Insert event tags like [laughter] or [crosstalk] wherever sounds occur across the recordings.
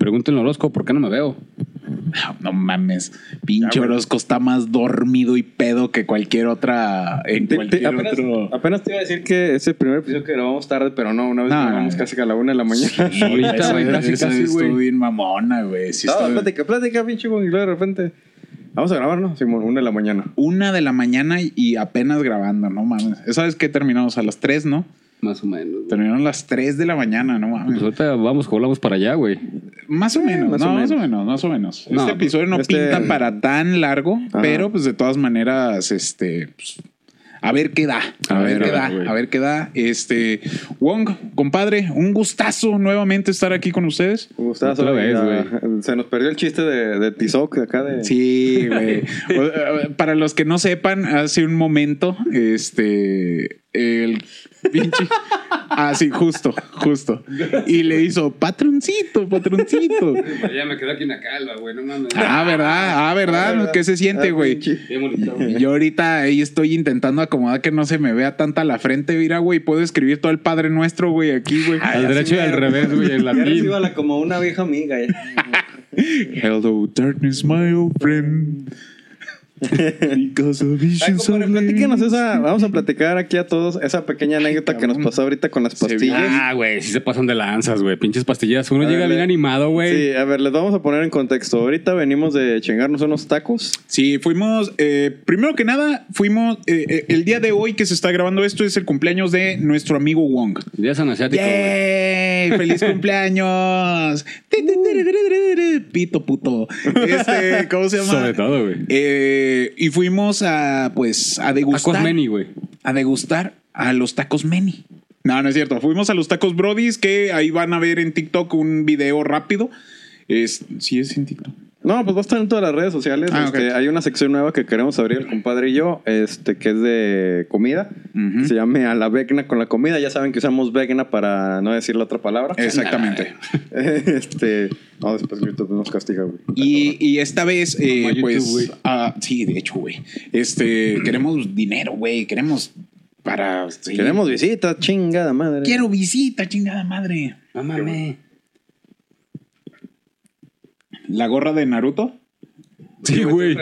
Pregúntenle a Orozco, ¿por qué no me veo? [laughs] No mames. Pinche Orozco está más dormido y pedo que cualquier otra. En Te- te- cualquier apenas, otro. apenas te iba a decir que ese primer episodio que grabamos tarde, pero no, una vez No, grabamos casi a la una de la mañana. Sí, [laughs] Ahorita, eso- güey, casi, eso casi, estuvo güey. bien mamona, güey. Sí, No, plática, plática, pinche güey, y luego de repente. Vamos a grabar, ¿no? Simón, una de la mañana. Una de la mañana y apenas grabando, no mames. ¿Sabes qué? Terminamos a las 3, ¿no? Más o menos. güey. Terminaron las 3 de la mañana, no mames. Pues ahorita vamos, volamos para allá, güey. Más o menos, más no, o más o menos. menos, más o menos. No, este episodio no este- pinta para tan largo, Ajá. pero pues de todas maneras, este, pues, a ver qué da, a, A ver, ver, qué a da, ver, güey. a ver qué da. Este, Wong, compadre, un gustazo nuevamente estar aquí con ustedes. Un gustazo, Otra vez, ya, Se nos perdió el chiste de, de Tizoc de acá de. Sí, güey. [laughs] Eh, Para los que no sepan, hace un momento, este, el pinche. Ah, sí, justo, justo. Y le hizo patroncito, patroncito. Ya me quedé aquí en la calva, güey, no mames. Ah, ¿verdad? Ah, ¿verdad? ¿Qué se siente, Ah, güey? Yo ahorita ahí estoy intentando acomodar que no se me vea tanta la frente, mira, güey. Puedo escribir todo el Padre Nuestro, güey, aquí, güey. Al derecho y al revés, güey, en latín. como una vieja amiga. Hello, darkness, my old friend. Platíquenos esa, vamos a platicar aquí a todos esa pequeña anécdota que nos pasó ahorita con las pastillas. Ah, güey, sí se pasan de lanzas, güey. Pinches pastillas. Uno A llega ver, bien animado, güey. Sí, a ver, les vamos a poner en contexto. Ahorita venimos de chingarnos unos tacos. Sí, fuimos, eh, primero que nada, fuimos, eh, eh, el día de hoy que se está grabando esto es el cumpleaños de nuestro amigo Wong. Día San Asiático, güey. ¡Yay! ¡Feliz [laughs] cumpleaños! Pito puto. Este, ¿cómo se llama? Sobre todo, güey. Eh, y fuimos a, pues, a degustar. Tacos Meni, güey. A degustar a los tacos Meni. No, no es cierto. Fuimos a los tacos Brodis, que ahí van a ver en TikTok un video rápido. Es, sí, es en TikTok. No, pues va a estar en todas las redes sociales. Ah, Este. Hay una sección nueva que queremos abrir el compadre y yo, este, que es de comida. Se llama A la Vegna con la comida. Ya saben que usamos Vegna para no decir la otra palabra. Exactamente. [laughs] este. No, después YouTube nos castiga, güey. Y, y esta vez, eh, YouTube, pues. güey. ah, sí, de hecho, güey. Este, queremos dinero, güey. Queremos para. sí. Queremos visitas, chingada madre. Quiero visita, chingada madre. No mames. La gorra de Naruto. Sí, güey.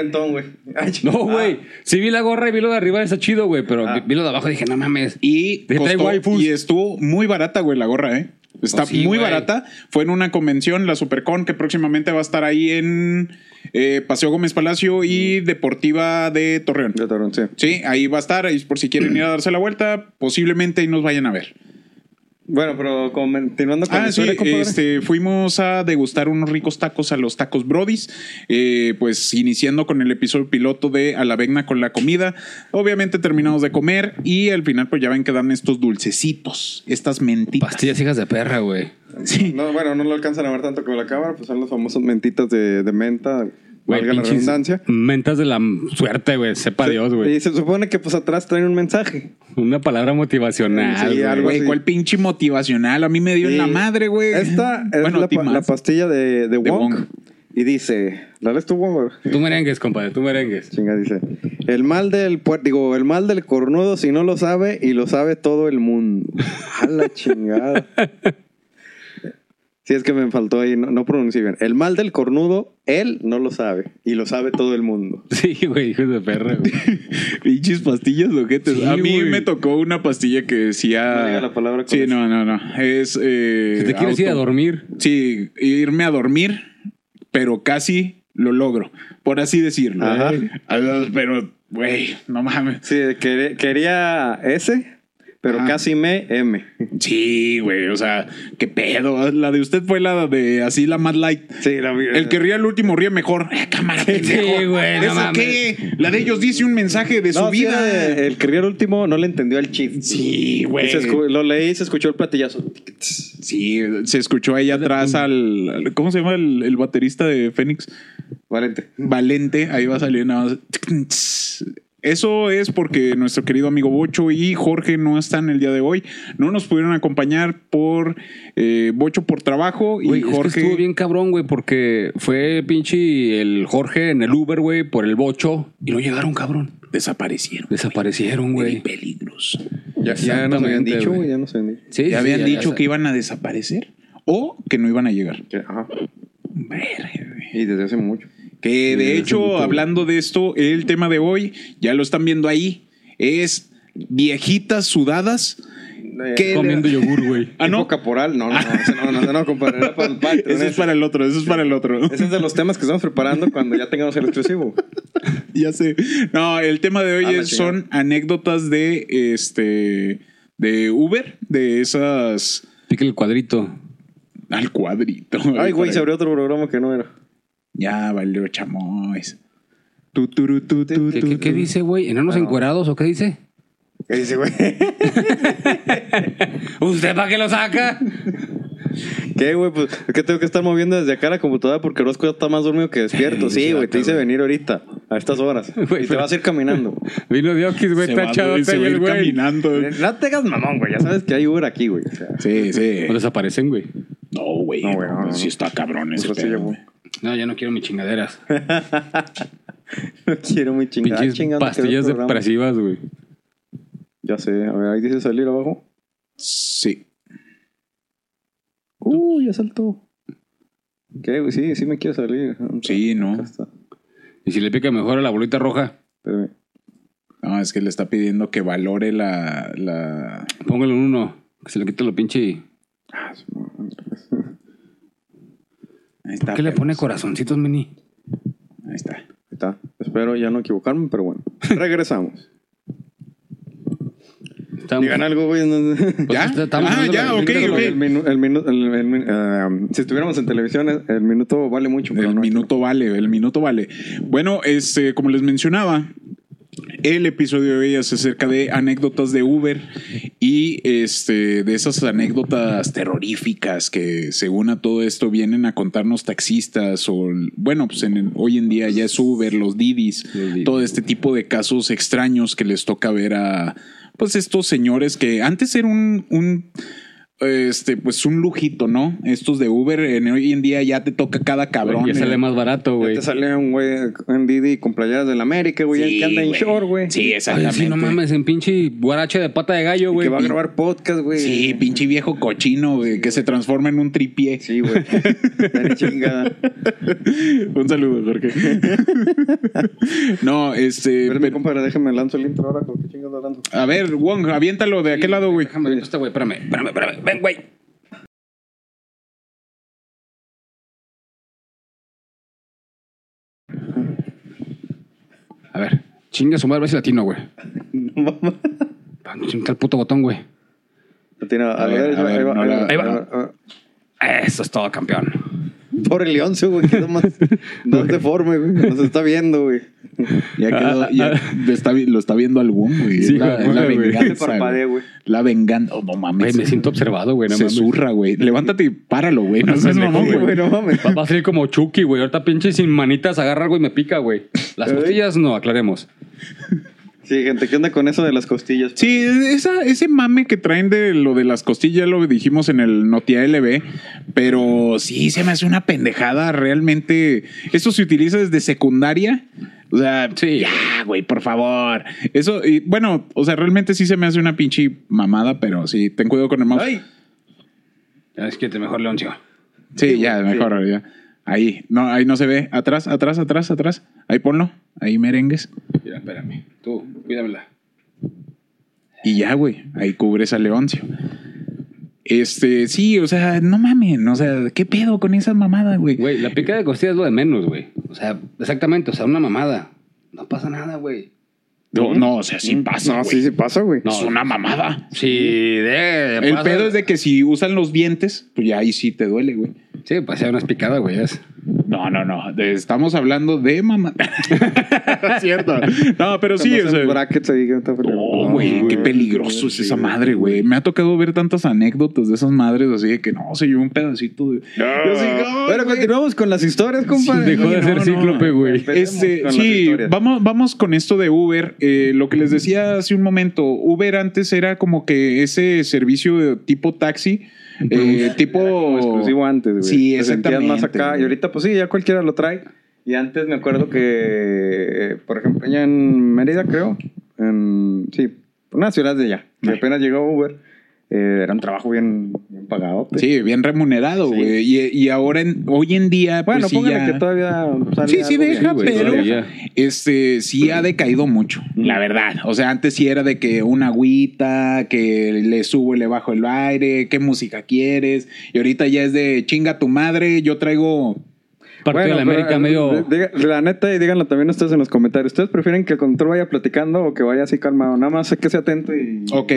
No, güey. Sí vi la gorra y vi lo de arriba, está chido, güey. Pero Ah. vi- lo de abajo y dije, no mames. Y, costó- y estuvo muy barata, güey, la gorra, ¿eh? Está Oh, sí, muy barata. Fue en una convención, la Supercon, que próximamente va a estar ahí en eh, Paseo Gómez Palacio y Deportiva de Torreón. De Torreón, sí. Sí, ahí va a estar. ahí por si quieren ir a darse la vuelta, posiblemente ahí nos vayan a ver. Bueno, pero continuando con la Ah, sí, este, fuimos a degustar unos ricos tacos a los tacos Brodis, eh, pues iniciando con el episodio piloto de A la Vegna con la comida. Obviamente terminamos de comer y al final pues ya ven que dan estos dulcecitos, estas mentitas. Pastillas hijas de perra, güey. Sí. No, bueno, no lo alcanzan a ver tanto como la cámara, pues son los famosos mentitas de, de menta, Güey, valga la redundancia. Mentas de la suerte, güey. Sepa Dios, güey. Y se supone que pues atrás traen un mensaje. Una palabra motivacional. Sí, güey. algo Güey, así. ¿cuál pinche motivacional? A mí me dio en la madre, güey. Esta es Bueno, la, pa- pastilla de, de, De Wong. Wong. Y dice, ¿la lees tú, Wong? Tú merengues, compadre, tú merengues. Chinga, dice. El mal del digo, el mal del cornudo si no lo sabe y lo sabe todo el mundo. [laughs] A la chingada. Si es que me faltó ahí, no, no pronuncié bien. El mal del cornudo, él no lo sabe y lo sabe todo el mundo. [laughs] Sí, güey, hijos de perra, güey. [laughs] Pinches pastillas loquetes. Sí, a mí güey. me tocó una pastilla que decía. No diga la palabra Sí, eso. no, no, no. Es. Eh, Si te quieres ir a dormir. Sí, irme a dormir, pero casi lo logro, por así decirlo. Ajá. Pero, güey, no mames. Sí, quer- quería S, pero Ajá. casi me M. Sí, güey, o sea, qué pedo. La de usted fue la de así la más light. Sí, la El que ría el último ríe mejor. Eh, cámara, pendejo. güey, ¿Eso qué? La de ellos dice un mensaje de su No, sí, vida. era el que ría el último no le entendió el chiste. Sí, güey. lo leí y se escuchó el platillazo. Sí, se escuchó ahí atrás al, al- ¿Cómo se llama el, el baterista de Fénix? Valente. Valente, ahí va a salir nada más. Eso es porque nuestro querido amigo Bocho y Jorge no están el día de hoy. No nos pudieron acompañar por eh, Bocho por trabajo y Güey, es que Jorge. estuvo bien cabrón, güey, porque fue pinche el Jorge en el Uber, güey, por el bocho y no llegaron, cabrón. Desaparecieron. Desaparecieron, güey. Peligros. Ya, ya nos habían dicho, güey. ya nos habían dicho. Sí, Ya sí, habían ya- dicho ya- que iban a desaparecer o que no iban a llegar. Ajá. Verga, güey. Y desde hace mucho. Que de Sí, hecho, hablando de esto, el tema de hoy, ya lo están viendo ahí, es viejitas sudadas. ¿Qué? Comiendo yogur, güey. [laughs] Ah, ¿no? Tipo caporal. No, no, no, no, no, compadre. Era para [laughs] el es para el otro, ese es para el otro. Ese es de los temas que estamos preparando cuando ya tengamos el exclusivo. [laughs] ya sé. No, el tema de hoy Ah, es- son anécdotas de este de Uber, de esas Pique el cuadrito. al cuadrito. Ay, güey, se abrió otro programa que no era. Ya valió chamois. Tu, tu, tu, ¿Qué, qué- dice, güey? ¿Enanos encuerados o qué dice? ¿Qué dice, güey? [laughs] ¿Usted para qué lo saca? ¿Qué, güey? Pues es que tengo que estar moviendo desde acá la computadora porque Orozco ya está más dormido que despierto. Sí, Sí, güey, te hice venir ahorita, a estas horas. [laughs] Y te vas a ir caminando. [laughs] Vino Diokis, güey, está echado güey, se va a el ir güey. caminando. No te hagas mamón, güey. Ya sabes que hay Uber aquí, güey. O sea, Sí, sí. O desaparecen, güey. No, güey. No, güey, no, no, Sí está cabrón ese Pues así pedo. No, ya no quiero mis chingaderas. [laughs] no quiero muy chingada. Chingando que pastillas depresivas, güey. Ya sé. A ver, ahí dice salir abajo. Sí. Uh, ya saltó. ¿Qué, güey? Sí, sí me quiero salir. Sí, no. Y si le pica mejor a la bolita roja, Espérame. No, es que le está pidiendo que valore la. la... póngalo en uno. Que se le quite lo pinche. Ah, su madre. Ahí está. ¿Por qué le pone corazoncitos, Meni? Ahí está. Ahí está. Espero ya no equivocarme, pero bueno. [laughs] Regresamos. Estamos- Digan algo, güey. no- [laughs] ¿Ya? Ah, ya, ok, ok. El minu- el minu- el- el min- ah, si estuviéramos en televisión, el, minuto vale mucho. El no minuto vale, el minuto vale. Bueno, este, como les mencionaba, el episodio de hoy es acerca de anécdotas de Uber y este, de esas anécdotas terroríficas que según a todo esto vienen a contarnos taxistas o, bueno, pues en el- hoy en día ya es Uber, los Didis, Los todo este tipo de casos extraños que les toca ver a, pues estos señores que antes era un, un este, pues un lujito, ¿no? Estos de Uber, en, hoy en día ya te toca cada cabrón. Ya sale eh. más barato, güey. te sale un güey en Didi con playeras del América, güey, Sí, que anda en güey. short, güey. Sí, Ay, exactamente. sí, no mames, en pinche guarache de pata de gallo, güey. que va a grabar podcast, güey. Sí, pinche viejo cochino, güey, que se transforma en un tripié. Sí, güey. [laughs] Chingada. un saludo, Jorge. [laughs] no, este. Espérame, compadre, déjame lanzo el intro ahora. ¿Con qué chingados lanzo? A ver, Wong, aviéntalo de aquel lado, güey. Déjame este güey, espérame, espérame, espérame. Ven, güey. A ver, chinga su madre, a ver si latino, güey. No mames. Chinga el puto botón, güey. Lo tiene, a, A ver, ver, a ver, no va. ahí va. Eso es todo, campeón. Por el Leoncio, güey, quedó más, más deforme, güey. Nos está viendo, güey. Ya quedó, ya lo está, vi- lo está viendo algún, güey. Sí, la, güey, la güey. venganza. Parpadea, güey. güey. La venganza. Oh, no Güey, mames. me siento observado, güey. No Se mames. zurra, güey. Levántate y páralo, güey. No No seas mamón, güey. güey, no mames. Va, va a salir como Chucky, güey. Ahorita pinche sin manitas agarra algo y me pica, güey. Las costillas no, aclaremos. Sí, gente, ¿qué onda con eso de las costillas? Sí, esa, ese mame que traen de lo de las costillas, ya lo dijimos en el Notia LB, pero sí se me hace una pendejada realmente. Eso se utiliza desde secundaria. O sea, Sí. ya, güey, por favor. Eso, y bueno, o sea, realmente sí se me hace una pinche mamada, pero sí, ten cuidado con el mouse. Ay. Es que te mejor, Leoncio. sí, ya, mejor, ya. Ahí, no, ahí no se ve. Atrás, atrás, atrás, atrás. Ahí ponlo. Ahí merengues. Mira, espérame. Tú, cuídamela. Y ya, güey, ahí cubres a Leoncio. Este, sí, o sea, no mamen, o sea, ¿qué pedo con esa mamada, güey? Güey, la pica de costilla es lo de menos, güey. O sea, exactamente, o sea, una mamada. No pasa nada, güey. No, no, o sea, sí pasa, No, güey. sí, sí pasa, güey. No. Es una mamada. Sí, de. El pasa- pedo es de que si usan los dientes, pues ya ahí sí te duele, güey. Sí, pues ya una picada, güey. Es. No, no, no. estamos hablando de mamá. [laughs] Cierto. No, pero sí, o sea. brackets ahí. Oh, güey, qué peligroso es esa madre, güey. Me ha tocado ver tantas anécdotas de esas madres así de que no, se llevó un pedacito de. Bueno, continuamos con las historias, compadre. dejó de ser cíclope, güey. Este, sí, vamos, vamos con esto de Uber. Eh, lo que les decía hace un momento, Uber antes era como que ese servicio de tipo taxi, [laughs] eh, tipo Como exclusivo antes, güey. Sí, Te sentías más acá. güey. Y ahorita, pues sí, ya cualquiera lo trae. Y antes me acuerdo que, por ejemplo, allá en Mérida, creo, en, sí, una ciudad de allá, que apenas llegó Uber, eh, era un trabajo bien, bien pagado. Sí, bien remunerado, güey. Y, y ahora, en- hoy en día, Bueno, pues sí ya- que todavía Sí, sí deja, bien, pero todavía. este sí ha decaído mucho, la verdad. O sea, antes sí era de que una agüita, que le subo y le bajo el aire, qué música quieres. Y ahorita ya es de chinga tu madre, yo traigo Parte de la América eh, medio. diga- la neta, y díganlo también ustedes en los comentarios. ¿Ustedes prefieren que el control vaya platicando o que vaya así calmado? Nada más que sea atento y. Ok,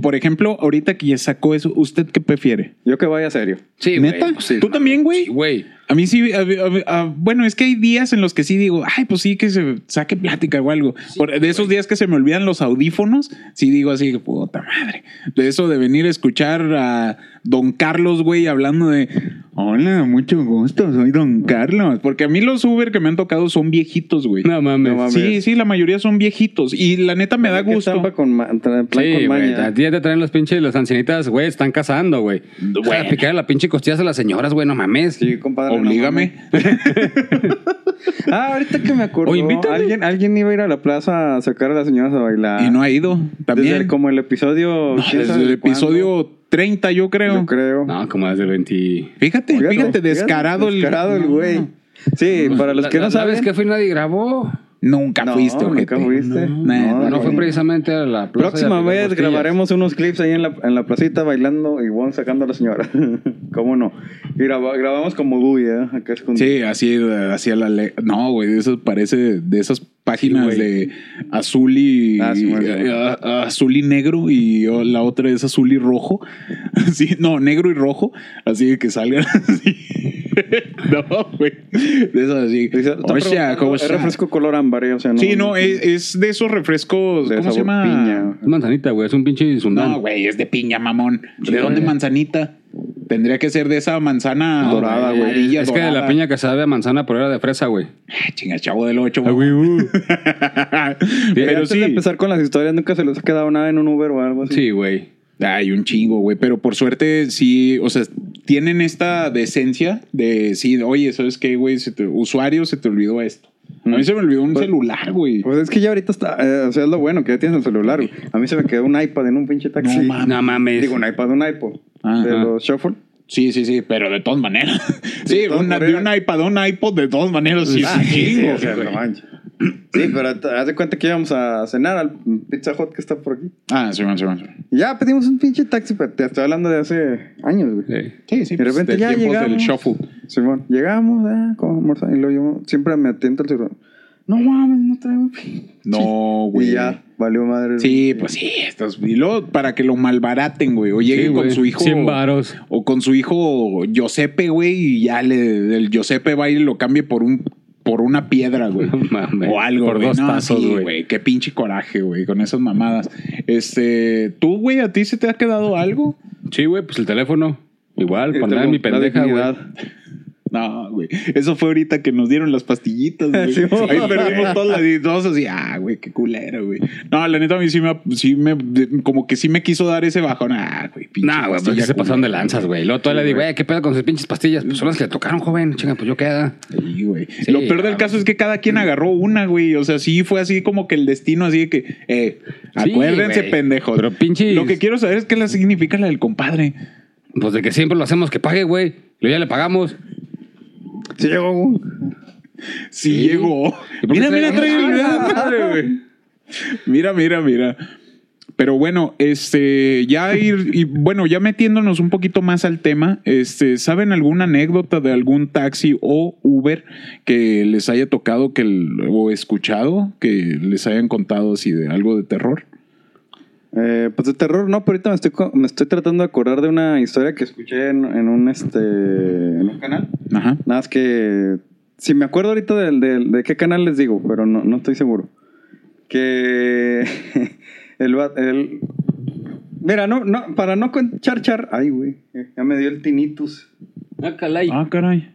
por ejemplo, ahorita que ya sacó eso, ¿usted qué prefiere? Yo que vaya serio. Sí, ¿Neta? pues sí. ¿Tú también, güey? Sí, güey. A mí sí, a- a- a- bueno, es que hay días en los que sí digo, ay, pues sí, que se saque plática o algo. Por- de esos días que se me olvidan los audífonos, sí digo así, puta madre. De eso de venir a escuchar a Don Carlos, güey, hablando de, hola, mucho gusto, soy Don Carlos. Porque a mí los Uber que me han tocado son viejitos, güey. No mames. No mames. Sí, sí, la mayoría son viejitos. Y la neta me da gusto. estampa con, plan Sí, con güey. A ti ya te traen los pinches, las ancianitas, güey, están cazando, güey. Voy a picar la pinche costillas a las señoras, güey, no mames. Sí, compadre. No Oblígame. [laughs] Ah, ahorita que me acuerdo. O invítame. alguien, alguien iba a ir a la plaza a sacar a las señoras a bailar. y no ha ido. También. Desde el- como el episodio. No, desde el cuándo. episodio 30, yo creo. Yo creo. No, como desde el 20. Fíjate, Fíjate, fíjate, descarado el. Descarado el güey. Sí, para los La- que no la- saben. vez que fui nadie grabó. Nunca No, fuiste, nunca ojete. fuiste. No, No, No fue güey. precisamente a la plaza Próxima vez grabaremos unos clips ahí en la, en la placita bailando y vamos sacando a la señora. [laughs] ¿Cómo no? Y graba- grabamos como Dewey, ¿eh? Acá escondido. Sí, así hacía la ley. No, güey, eso parece de esas páginas Sí, de azul y, Ah, sí, eh, a- a- azul y negro y la otra es azul y rojo. [laughs] Sí, no, negro y rojo, así de que salgan [laughs] así. [laughs] no, güey. De esas así. O sea, ¿cómo es está? refresco color ámbar, o sea, no. Sí, no, es, es de esos refrescos, de ¿cómo se sabor llama? piña. Es manzanita, güey, es un pinche sundán. No, güey, es de piña, mamón. ¿De Sí, dónde güey. manzanita? Tendría que ser de esa manzana No, dorada, güey. amarilla, Es que de la dorada. piña que sabe a manzana, pero era de fresa, güey. Ah, Chinga, chavo del 8. Ah, güey, uh. [laughs] Pero Pero antes sí. de empezar con las historias, nunca se les ha quedado nada en un Uber o algo así. Sí, güey. Hay un chingo, güey. Pero por suerte, sí, o sea, tienen esta decencia de sí, oye, ¿sabes qué, güey? Usuario, se te olvidó esto. A mí se me olvidó un Pues- celular, güey. Pues es que ya ahorita está, eh, o sea, es lo bueno que ya tienes el celular. güey. A mí se me quedó un iPad en un pinche taxi. No mames. No mames. Digo, un iPad, un iPod. Ajá. De los Shuffle. Sí, sí, sí, pero de todas maneras. [laughs] Sí, de todas una- de un iPad a un iPod, de todas maneras, sí, Ah, sí, sí, o sea, no. Sí, pero te- haz de cuenta que íbamos a cenar al Pizza Hut que está por aquí. Ah, sí, man, sí, man. Y ya pedimos un pinche taxi, pero te estoy hablando de hace años, güey. Sí. Sí, sí. De repente del ya llegamos. del shuffle. Simón, llegamos, ah, como almorzar, y luego yo siempre me atiento el celular. No mames, no traigo. No, güey. Y ya, valió madre. Sí, pues sí, estos. Y luego para que lo malbaraten, güey. O lleguen Sí, con güey. su hijo. 100 varos. O con su hijo Giuseppe, güey, y ya le, el Giuseppe va y lo cambie por un por una piedra, güey. [laughs] No mames. o algo, Por güey. dos No, sí, güey. Qué pinche coraje, güey, con esas mamadas. Este, ¿tú, güey, a ti se te ha quedado algo? Sí, güey, pues el teléfono. Igual, en mi pendeja, güey. No, güey. Eso fue ahorita que nos dieron las pastillitas, güey. [laughs] Sí. Ahí perdimos todas las y todos así, ah, güey, qué culero, güey. No, la neta a mí sí me, sí me, como que sí me quiso dar ese bajón. Ah, güey, pinche No, güey, pues ya se pasaron de lanzas, güey. Luego todavía Sí, le digo, güey. eh, ¿qué pedo con sus pinches pastillas? Pues son las que le tocaron, joven. Chinga, pues yo queda. Sí, güey. Sí, Lo peor del cabrón. caso es que cada quien agarró una, güey. O sea, sí fue así como que el destino, así de que, eh, acuérdense, pendejos. Pero pinches- Lo que quiero saber es qué le significa la del compadre. Pues de que siempre lo hacemos que pague, güey. Luego ya le pagamos. Sí, llegó. Sí, Sí. llegó. ¿Y por qué Mira, mira, trae ¡Ah, el- madre, güey! Mira, mira, mira. Pero bueno, este, ya ir, y bueno, ya metiéndonos un poquito más al tema, este, ¿saben alguna anécdota de algún taxi o Uber que les haya tocado que o escuchado que les hayan contado así de algo de terror? Eh, pues de terror, no, pero ahorita me estoy, co- me estoy tratando de acordar de una historia que escuché en, en un este en un canal. Ajá. Nada más que si me acuerdo ahorita del, del- de qué canal les digo, pero no, no estoy seguro. Que [laughs] el, el Mira, no, no, para no con- char char, ay güey, ya me dio el tinnitus. Ah, calay. Ah, caray.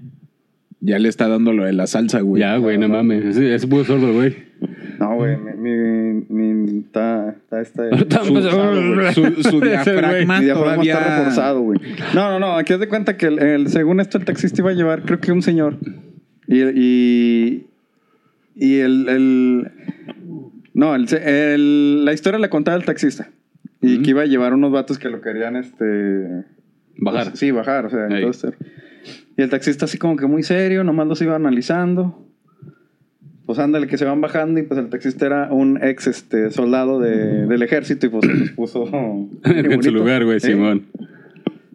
Ya le está dando lo de la salsa, güey. Ya, güey, no mames. Ese, ese puro sordo, güey. No, güey, mi, mi, mi- está, está, está, [laughs] Está su-. Su, su diafragma Mi diafragma todavía está reforzado, güey. No, no, no. Aquí haz de cuenta que el, el- según esto el taxista iba a llevar, creo que un señor. Y, y, y el, el- No, el, se- el- la historia la contaba el taxista. Y Ujú. que iba a llevar unos vatos que lo querían, este... Bajar. pues, sí, bajar, o sea, Ey. entonces... Y el taxista así como que muy serio, nomás los iba analizando. Pues ándale, que se van bajando y pues el taxista era un ex este, soldado de- del ejército y pues se los puso... [laughs] en su lugar, güey, ¿Eh? Simón.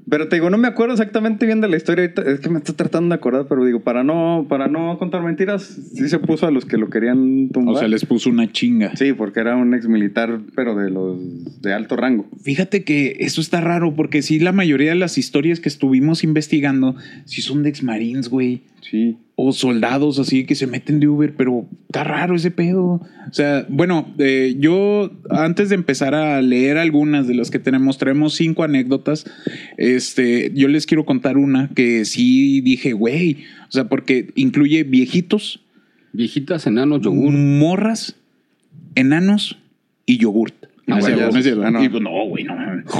Pero te digo, no me acuerdo exactamente bien de la historia. Es que me estoy tratando de acordar, pero digo, para no, para no contar mentiras, sí se puso a los que lo querían tumbar. O sea, les puso una chinga. Sí, porque era un ex militar, pero de los de alto rango. Fíjate que eso está raro porque sí, la mayoría de las historias que estuvimos investigando, sí son de ex-marines, güey. Sí. O soldados así que se meten de Uber, pero está raro ese pedo. O sea, bueno, eh, yo antes de empezar a leer algunas de las que tenemos, traemos cinco anécdotas. Este, yo les quiero contar una que sí dije, güey, o sea, porque incluye viejitos, Viejitas, enanos, yogur. morras, enanos y yogurt. No, No, güey, no cierto. ah, no. Y, pues, no, güey, no.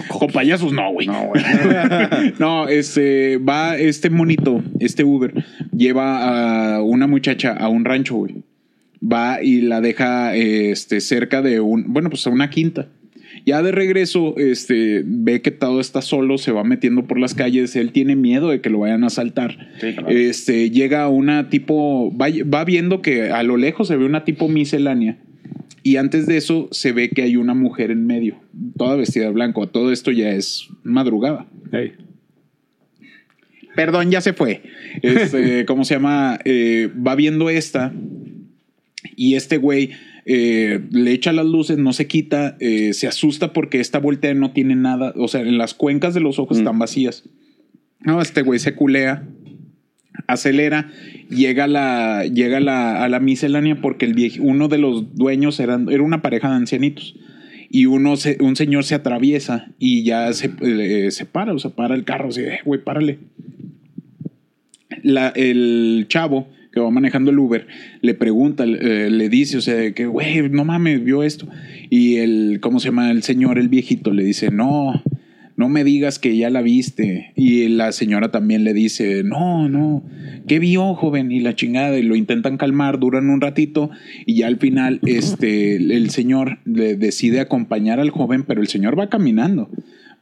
Con payasos no, güey. No, güey. [laughs] No, este, va este monito, este Uber, lleva a una muchacha a un rancho, güey. Va y la deja, este, cerca de un, bueno, pues a una quinta. Ya de regreso, este, ve que todo está solo, se va metiendo por las calles, él tiene miedo de que lo vayan a asaltar. Sí, claro. Este, llega a una tipo, va, va viendo que a lo lejos se ve una tipo miscelánea. Y antes de eso se ve que hay una mujer en medio, toda vestida de blanco. Todo esto ya es madrugada. Perdón, ya se fue. Este, [laughs] ¿Cómo se llama? Eh, va viendo esta y este güey eh, le echa las luces, no se quita, eh, se asusta porque esta voltea no tiene nada, o sea, en las cuencas de los ojos Mm. están vacías. No, este güey se culea, acelera, llega, a la, llega la, a la miscelánea porque el viejo, uno de los dueños eran, era una pareja de ancianitos. Y uno se- un señor se atraviesa y ya se, eh, se para, o sea, para el carro, así, de, "Eh, güey, párale la- el chavo que va manejando el Uber le pregunta, eh, le dice, o sea, que, güey, no mames, vio esto. Y el, ¿cómo se llama? El señor, el viejito, le dice, no, no me digas que ya la viste. Y la señora también le dice, no, no, ¿qué vio, joven? Y la chingada, y lo intentan calmar, duran un ratito, y ya al final, este, el señor le decide acompañar al joven, pero el señor va caminando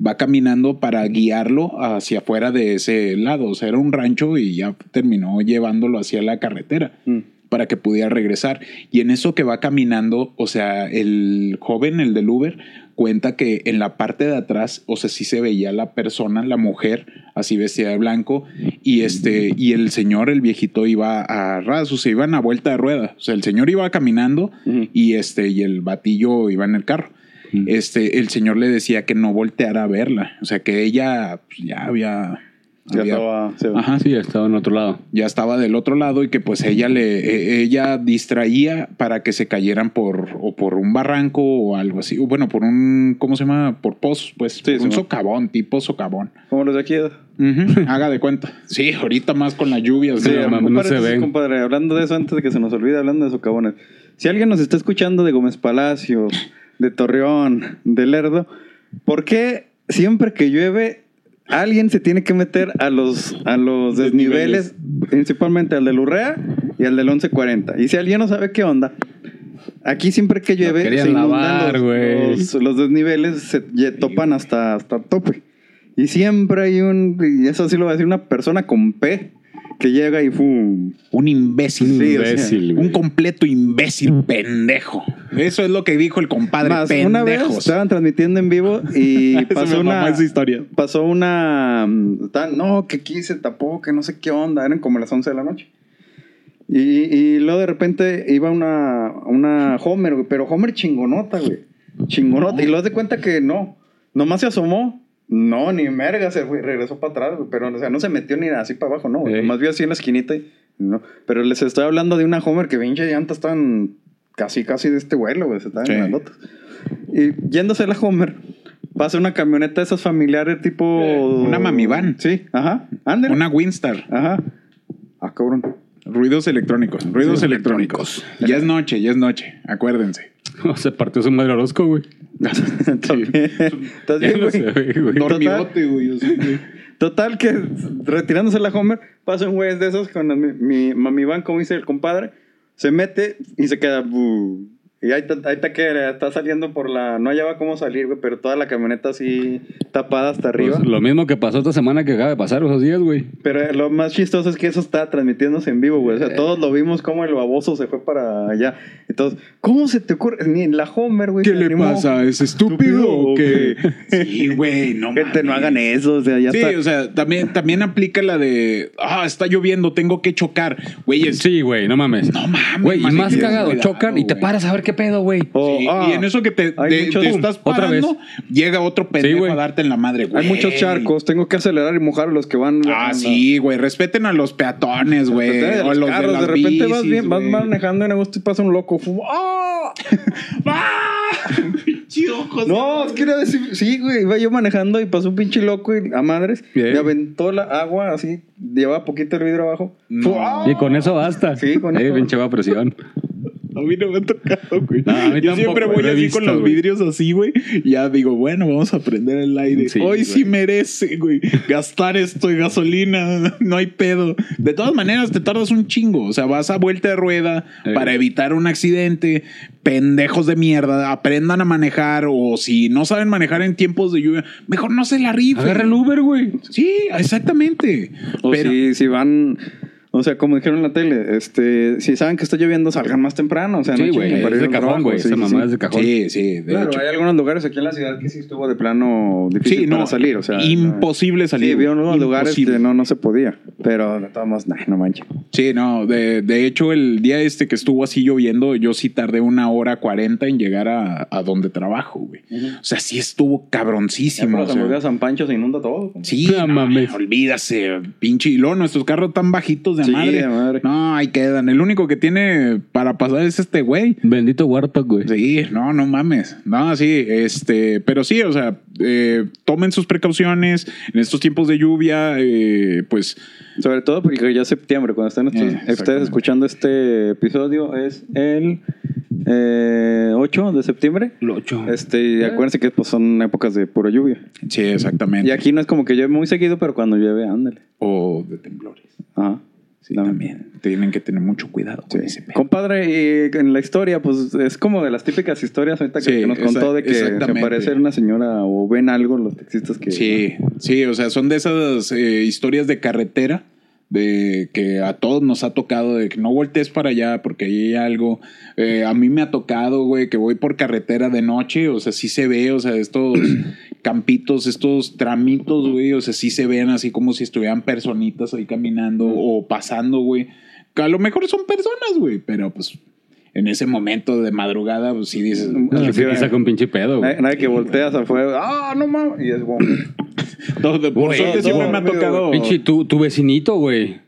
va caminando para guiarlo hacia afuera de ese lado. O sea, era un rancho y ya terminó llevándolo hacia la carretera Mm. para que pudiera regresar. Y en eso que va caminando, o sea, el joven, el del Uber, cuenta que en la parte de atrás, o sea, sí se veía la persona, la mujer, así vestida de blanco, y este, y el señor, el viejito, iba a ras, o sea, iban a vuelta de rueda. O sea, el señor iba caminando y este, y el batillo iba en el carro Este, el señor le decía que no volteara a verla. O sea, que ella pues, ya había. Ya había- estaba. se- Ajá, Sí, estaba en otro lado. ya estaba del otro lado y que pues ella le eh, ella distraía para que se cayeran por o por un barranco o algo así o bueno por un cómo se llama por pozos pues Sí, por sí, un socavón tipo socavón Como los de aquí. Ujú, haga de cuenta sí ahorita más con las lluvias Sí, ¿no? se ven. compadre, hablando de eso antes de que se nos olvide, hablando de socavones. Si alguien nos está escuchando de Gómez Palacio, de Torreón, de Lerdo, ¿por qué siempre que llueve alguien se tiene que meter a los, a los desniveles, principalmente al del Urrea y al del 1140? Y si alguien no sabe qué onda, aquí siempre que llueve querían se lavar, los, los- los desniveles se topan hasta, hasta tope. Y siempre hay un, y eso sí lo va a decir una persona con P, que llega y ¡fum! un imbécil Sí, o sea, Imbécil, güey. un completo imbécil pendejo eso es lo que dijo el compadre Más, pendejos una vez estaban transmitiendo en vivo y [laughs] pasó una, esa historia. pasó una, mm, tal, no, que aquí se tapó, que no sé qué onda, eran como las 11 de la noche. Y, y luego de repente iba una, una Homer, güey, pero Homer chingonota, güey. Chingonota. Y luego de cuenta que no, nomás se asomó. No, ni merga, se fue, regresó para atrás, güey, pero o sea, no se metió ni así para abajo, no, güey. Ey. Nomás vio así en la esquinita y no. Pero les estoy hablando de una Homer que pinche llantas estaban casi, casi de este vuelo, güey, se estaban Sí. grandotas. Y yéndose la Homer, pasa una camioneta de esas familiares tipo... Una mami van. Sí, ajá. Ándale. una Winstar Ajá. Ah, cabrón. Ruidos electrónicos, ruidos Sí, electrónicos. Ya es noche, ya es noche, acuérdense. [laughs] Se partió su madre Orozco, güey. [laughs] También. [laughs] ¿Estás bien, güey? güey. Dormidote. Total que retirándose la Homer, pasa un güey de esos con mi, mi mami van, como dice el compadre, se mete y se queda. bu. Y ahí está, ahí está que está saliendo por la. No hallaba cómo salir, güey, pero toda la camioneta así tapada hasta arriba. Pues, lo mismo que pasó esta semana que acaba de pasar esos días, güey. Pero lo más chistoso es que eso está transmitiéndose en vivo, güey. O Eh. sea, todos lo vimos como el baboso se fue para allá. Entonces, ¿cómo se te ocurre? Ni en la Homer, güey. ¿Qué le animó. pasa? ¿Es estúpido o qué? Sí, güey, no Gente, no mames. hagan eso. O sea, ya Sí, está. o sea, también, también aplica la de, ah, está lloviendo, tengo que chocar. Güey, es- Sí, güey, no mames. No mames, Güey, y más cagado, cuidado, chocan y te paras a ver qué pedo, güey. O- Sí, ah, y en eso que te, te- muchos- te estás Otra parando, llega otro pendejo güey. a darte en la madre, güey. Hay muchos charcos. Tengo que acelerar y mojar a los que van. Ah, sí, güey. Respeten a los peatones, güey. De O a los carros, de, de, las repente vas bicis, bien, vas manejando en agosto y pasa un loco. ¡Ah! [laughs] ¡Ah! Ojos. No, es que era decir, sí, güey, iba yo manejando y pasó un pinche loco y a madres Bien. me aventó la agua así, llevaba poquito el vidrio abajo. No. ¡ah! Y con eso basta. Sí, con Eh, eso. pinche va presión. A mí no me ha tocado, güey. No, a mí Yo siempre voy así visto, con los güey. vidrios así, güey. Ya digo, bueno, vamos a prender el aire. Sí, Hoy güey. sí merece, güey, gastar esto de gasolina. [laughs] No hay pedo. De todas maneras, te tardas un chingo. O sea, vas a vuelta de rueda Eh. para evitar un accidente. Pendejos de mierda, aprendan a manejar. O si no saben manejar en tiempos de lluvia, mejor no se la rifen. Agarra el Uber, güey. Sí, exactamente. O Pero, si, si van, o sea, como dijeron en la tele, este, si saben que está lloviendo, salgan más temprano. O sea, Sí, no güey. para Es de cajón, güey. Sí, Esa sí, mamá sí. es de cajón. sí, sí, de Claro, hecho. hay algunos lugares aquí en la ciudad que sí estuvo de plano difícil Sí, no, para salir. O sea, no- imposible salir. Sí, había unos lugares que no, no se podía. Pero de todos modos, nah, no manches. Sí, no, de, de hecho el día este que estuvo así lloviendo, yo sí tardé una hora cuarenta en llegar a, a donde trabajo, güey. O sea, sí estuvo cabroncísimo. Pero o se sea. San Pancho, se inunda todo. Sí, No no, mames. olvídase, pinche. Y luego nuestros carros tan bajitos de Sí, madre. de madre. No, ahí quedan. El único que tiene para pasar es este güey. Bendito Warthog, güey. Sí, no, no mames. No, sí, este, pero sí, o sea, eh, tomen sus precauciones en estos tiempos de lluvia, eh, pues Sobre todo porque ya es septiembre, cuando están estos- Eh, ustedes exactamente. escuchando este episodio, es el eh, 8 de septiembre. El ocho. Este, y acuérdense que pues, son épocas de pura lluvia. sí, exactamente. Y aquí no es como que llueve muy seguido, pero cuando llueve, ándale. O de temblores. Ajá. Sí, también. Tienen que tener mucho cuidado con Sí. ese pedo. Compadre, y en la historia, pues es como de las típicas historias ahorita que, Sí, que nos contó de que se aparece una señora o ven algo los taxistas que. Sí, sí, o sea, son de esas eh, historias de carretera de que a todos nos ha tocado de que no voltees para allá porque ahí hay algo. Eh, a mí me ha tocado, güey, que voy por carretera de noche, o sea, sí se ve, o sea, estos [clears throat] campitos, estos tramitos, güey, o sea, sí se ven así como si estuvieran personitas ahí caminando o pasando, güey. Que a lo mejor son personas, güey, pero pues en ese momento de madrugada, pues sí dices, No, Sí, saca un pinche pedo, güey. Nadie, nadie que volteas afuera. ¡Ah, no mames! Y es bueno. [laughs] No, de- por Güey, suerte todo siempre me ha tocado. Pinche, tu, tu vecinito, güey.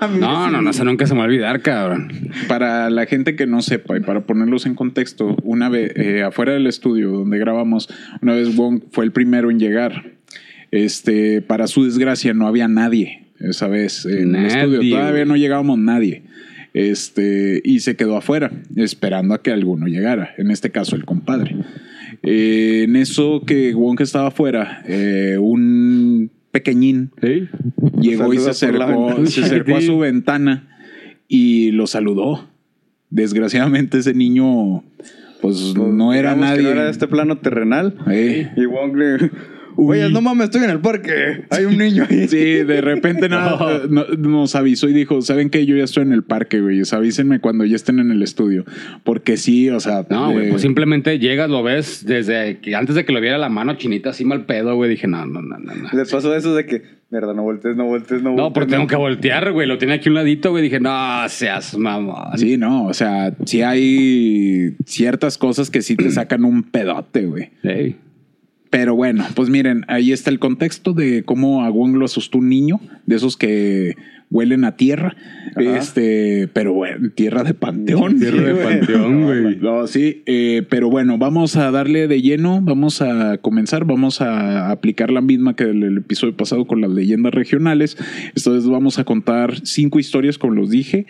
[laughs] No, no, no, eso nunca se me va a olvidar, cabrón. Para la gente que no sepa y para ponerlos en contexto, una vez eh, afuera del estudio donde grabamos, una vez Wong fue el primero en llegar. Este, para su desgracia, no había nadie esa vez en Nadie, el estudio. Todavía no llegábamos nadie. Este, y se quedó afuera, esperando a que alguno llegara. En este caso, el compadre. Eh, en eso que Wong estaba afuera, eh, un pequeñín ¿Sí? llegó y se acercó, se acercó a su ventana y lo saludó. Desgraciadamente ese niño pues no era Digamos que nadie. No era de este plano terrenal. Y Wong le. Oye, no mames, estoy en el parque. Hay un niño ahí. Sí, de repente nada, [laughs] no- nos avisó y dijo, ¿saben qué? Yo ya estoy en el parque, güey. Avísenme cuando ya estén en el estudio. Porque sí, o sea... No, güey, eh, pues simplemente llegas, lo ves desde que antes de que lo viera la mano chinita así mal pedo, güey. Dije, no, no, no, no. no. Le pasó eso de que, mierda, no voltees, no voltees, no voltees. No, porque tengo que voltear, güey. Lo tenía aquí un ladito, güey. Dije, no, seas mamón. Sí, no, o sea, sí hay ciertas cosas que sí te sacan un pedote, güey. Ey. Pero bueno, pues miren, ahí está el contexto de cómo a Wong lo asustó un niño, de esos que huelen a tierra. Ajá. Este, pero bueno, tierra de panteón. Tierra de güey. panteón, güey. No, sí, eh, pero bueno, vamos a darle de lleno, vamos a comenzar, vamos a aplicar la misma que el, el episodio pasado con las leyendas regionales. Vez vamos a contar cinco historias, como los dije.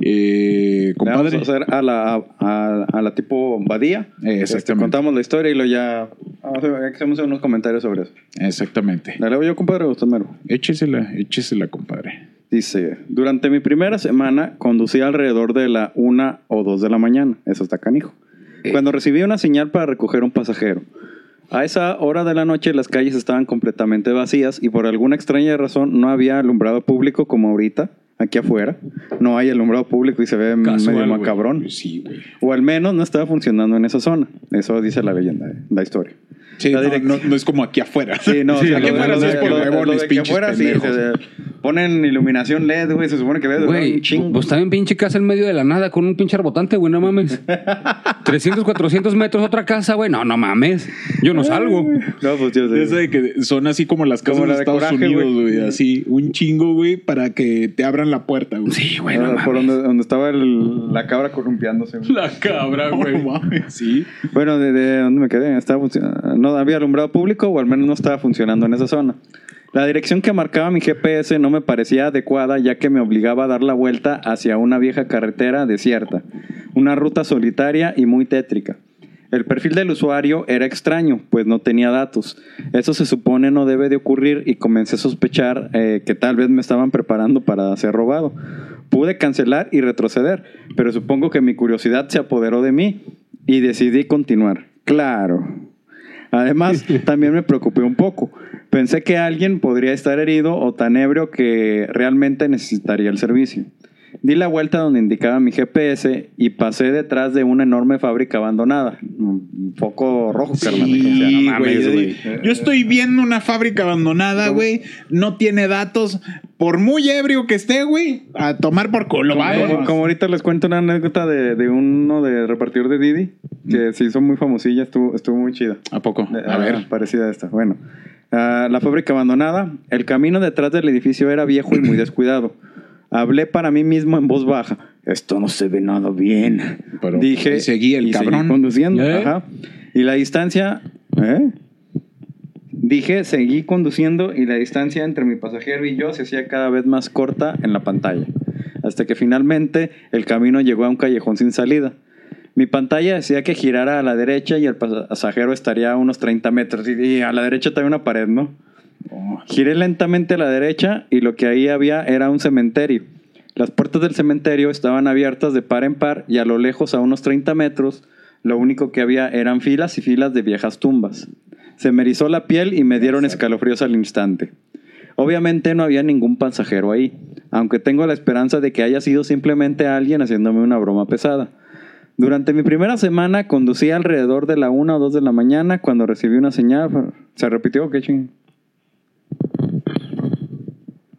Eh, Le Vamos compadre. a hacer a la, a, a la tipo Badía. Este, exactamente. contamos la historia y luego ya. Vamos a hacemos unos comentarios sobre eso. Exactamente. ¿La leo yo, compadre, o usted mero? Échesela, échesela, compadre. Dice, durante mi primera semana conducí alrededor de la una o dos de la mañana. Eso está canijo. Cuando recibí una señal para recoger un pasajero. A esa hora de la noche las calles estaban completamente vacías y por alguna extraña razón no había alumbrado público como ahorita, aquí afuera. No hay alumbrado público y se ve Casual, medio macabrón. Sí, güey. O al menos no estaba funcionando en esa zona. Eso dice la leyenda, eh, la historia. Sí, La no, no- no es como aquí afuera. Sí, no, Sí, o sea, aquí afuera sí es por pinches pendejos. Ponen iluminación LED, güey, se supone que debe durar Güey, un chingo. pues está bien pinche casa en medio de la nada con un pinche arbotante, güey, no mames. [laughs] 300, 400 metros otra casa, güey. No, no mames. Yo no salgo. No, pues yo sé. Esa de que son así como las casas Como la de de Estados Coraje, Unidos, güey. Así, un chingo, güey, para que te abran la puerta, güey. Sí, güey, no Ah, por donde, donde estaba el- la cabra columpiándose. güey. La cabra, No, güey. mames, sí. Bueno, ¿de, de dónde me quedé? Estaba funcionando- no había alumbrado público o al menos no estaba funcionando en esa zona. La dirección que marcaba mi GPS no me parecía adecuada ya que me obligaba a dar la vuelta hacia una vieja carretera desierta, una ruta solitaria y muy tétrica. El perfil del usuario era extraño, pues no tenía datos. Eso se supone no debe de ocurrir y comencé a sospechar eh, que tal vez me estaban preparando para ser robado. Pude cancelar y retroceder, pero supongo que mi curiosidad se apoderó de mí y decidí continuar. Claro. Además, [laughs] también me preocupé un poco. Pensé que alguien podría estar herido o tan ebrio que realmente necesitaría el servicio. Di la vuelta donde indicaba mi GPS y pasé detrás de una enorme fábrica abandonada. Un foco rojo, carnal. O sea, Sí, no mames, güey. yo- güey. Yo estoy viendo una fábrica abandonada, güey. No tiene datos. Por muy ebrio que esté, güey, a tomar por culo. Como, como ahorita les cuento una anécdota de, de uno de repartidor de Didi, que se hizo muy famosilla, estuvo, estuvo muy chida. ¿A poco? A ah, ver. Parecida a esta. Bueno, ah, la fábrica abandonada. El camino detrás del edificio era viejo y muy [clears throat] descuidado. Hablé para mí mismo en voz baja. Esto no se ve nada bien. Pero Dije. ahí seguía el y seguí cabrón. conduciendo. ¿Eh? Ajá. Y la distancia. ¿Eh? Dije, seguí conduciendo y la distancia entre mi pasajero y yo se hacía cada vez más corta en la pantalla. Hasta que finalmente el camino llegó a un callejón sin salida. Mi pantalla decía que girara a la derecha y el pasajero estaría a unos 30 metros. Y, a la derecha también una pared, ¿no? Oh, Giré lentamente a la derecha y lo que ahí había era un cementerio. Las puertas del cementerio estaban abiertas de par en par y a lo lejos, a unos 30 metros, lo único que había eran filas y filas de viejas tumbas. Se me erizó la piel y me dieron escalofríos al instante. Obviamente no había ningún pasajero ahí, aunque tengo la esperanza de que haya sido simplemente alguien haciéndome una broma pesada. Durante mi primera semana conducí alrededor de la 1 o 2 de la mañana cuando recibí una señal. ¿Se repitió o qué ching?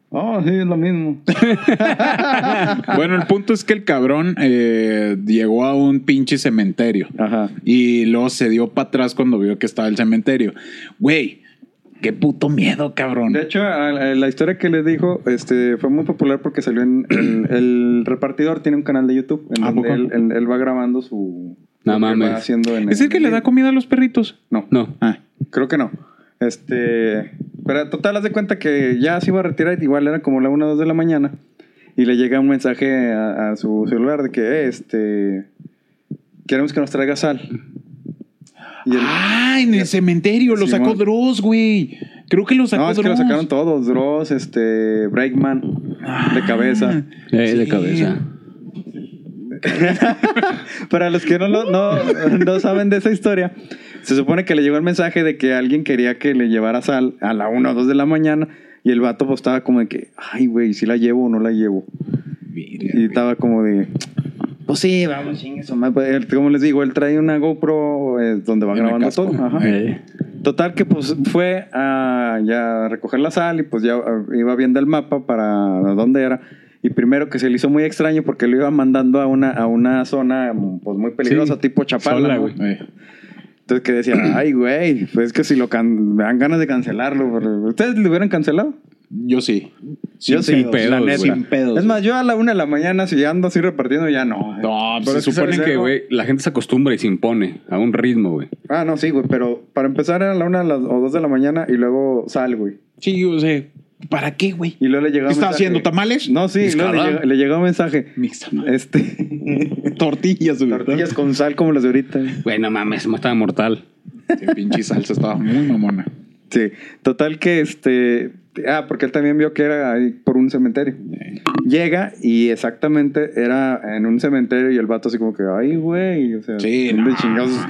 Oh, sí, es lo mismo. [laughs] Bueno, el punto es que el cabrón eh, llegó a un pinche cementerio. Ajá. Y luego se dio para atrás cuando vio que estaba el cementerio. Güey, qué puto miedo, cabrón. De hecho, la historia que les dijo este, fue muy popular porque salió en. El, [clears throat] el repartidor tiene un canal de YouTube en ¿A donde poco? él, él- él va grabando su. No mames. haciendo en ¿Es el que le da comida a los perritos? No, No. Ah, creo que no. Este. Pero total, haz de cuenta que ya se iba a retirar, igual era como la 1 o 2 de la mañana. Y le llega un mensaje a, a su celular de que, "Eh, este. Queremos que nos traiga sal. Y Ah, en el cementerio lo sacó. Dross, güey. Creo que lo sacó no, es que lo Dross. sacaron todos: Dross, este. Breakman, de cabeza. Eh, de cabeza. [laughs] Para los que no, lo- no, no saben de esa historia, se supone que le llegó el mensaje de que alguien quería que le llevara sal a la 1 o 2 de la mañana y el vato pues estaba como de que, ay, güey, si la llevo o no la llevo. Y estaba como de, pues sí, vamos, chingue su madre. Pues, Como les digo, él trae una GoPro eh, donde va En el grabando casco. todo. Ajá. Eh. Total que pues fue a ya recoger la sal y pues ya iba viendo el mapa para dónde era. Y primero que se le hizo muy extraño porque lo iba mandando a una, a una zona pues muy peligrosa, Sí, tipo Chapala. sola, ¿no? güey. Entonces que decía, [clears throat] ay güey, pues es que si lo can me dan ganas de cancelarlo. pero- ¿Ustedes lo hubieran cancelado? Yo sí. Yo sí, sin pedos, la neta. güey. Sin pedos, Es más, yo a la una de la mañana si ando así repartiendo ya no. No, Pero pues se se supone que, güey, la gente se acostumbra y se impone a un ritmo, güey. Ah, no, sí, güey, pero para empezar era a la una o dos de la mañana y luego sal, güey. Sí, o sea, ¿para qué, güey? Y luego le llegaba ¿Qué está haciendo, tamales? No, sí, luego le, llegó un mensaje. Mis tamales. Este. [laughs] Tortillas, güey. tortillas con sal como las de ahorita. Güey, no mames, me estaba mortal. Qué pinche salsa estaba muy mamona. Sí. Total que este. Ah, porque él también vio que era ahí por un cementerio. Llega y exactamente era en un cementerio y el vato así como que, ay, güey, o sea, Sí, ¿dónde no. chingados?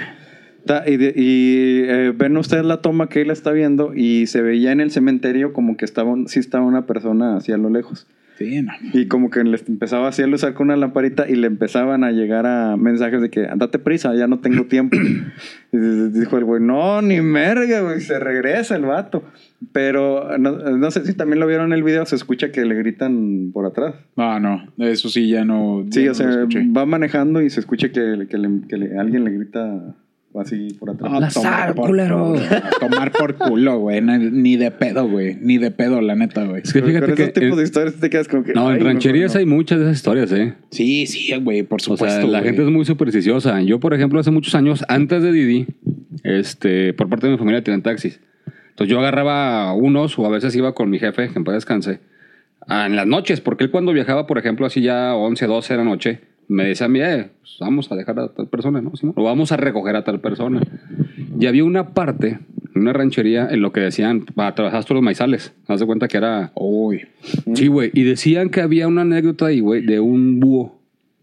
Y, de- y, eh, ven ustedes la toma que él está viendo y se veía en el cementerio como que estaba, sí estaba una persona así a lo lejos. Sí, no. Y como que les empezaba así a luzar con una lamparita y le empezaban a llegar a mensajes de que date prisa, ya no tengo tiempo. y dijo el güey, no, ni merga, güey, se regresa el vato. Pero no, no sé si también lo vieron en el video, se escucha que le gritan por atrás. No, no. Eso sí, ya no. ya Sí, no o sea, lo escuché. va manejando y se escucha que, que le- que le- alguien le grita así por atrás. Ah, La tomar por culero. culo, a tomar por culo, güey. No, Ni de pedo, güey. Ni de pedo, la neta, güey. Es que fíjate que. esos tipos en- de historias te quedas como que... no, en "Ay, rancherías hay muchas de esas historias, ¿eh? Sí, sí, güey, por O supuesto. sea, la gente es muy supersticiosa. Yo, por ejemplo, hace muchos años, antes de Didi, este, por parte de mi familia tienen taxis. Entonces yo agarraba unos o a veces iba con mi jefe, que en paz descanse, en las noches, porque él cuando viajaba, por ejemplo, así ya 11, 12 de la noche, me decía a mí, eh, pues vamos a dejar a tal persona, ¿no? O vamos a recoger a tal persona. Y había una parte, una ranchería, en lo que decían, para trabajar tú los maizales. Haz de cuenta que era Uy. Sí, güey. Y decían que había una anécdota ahí, güey, de un búho.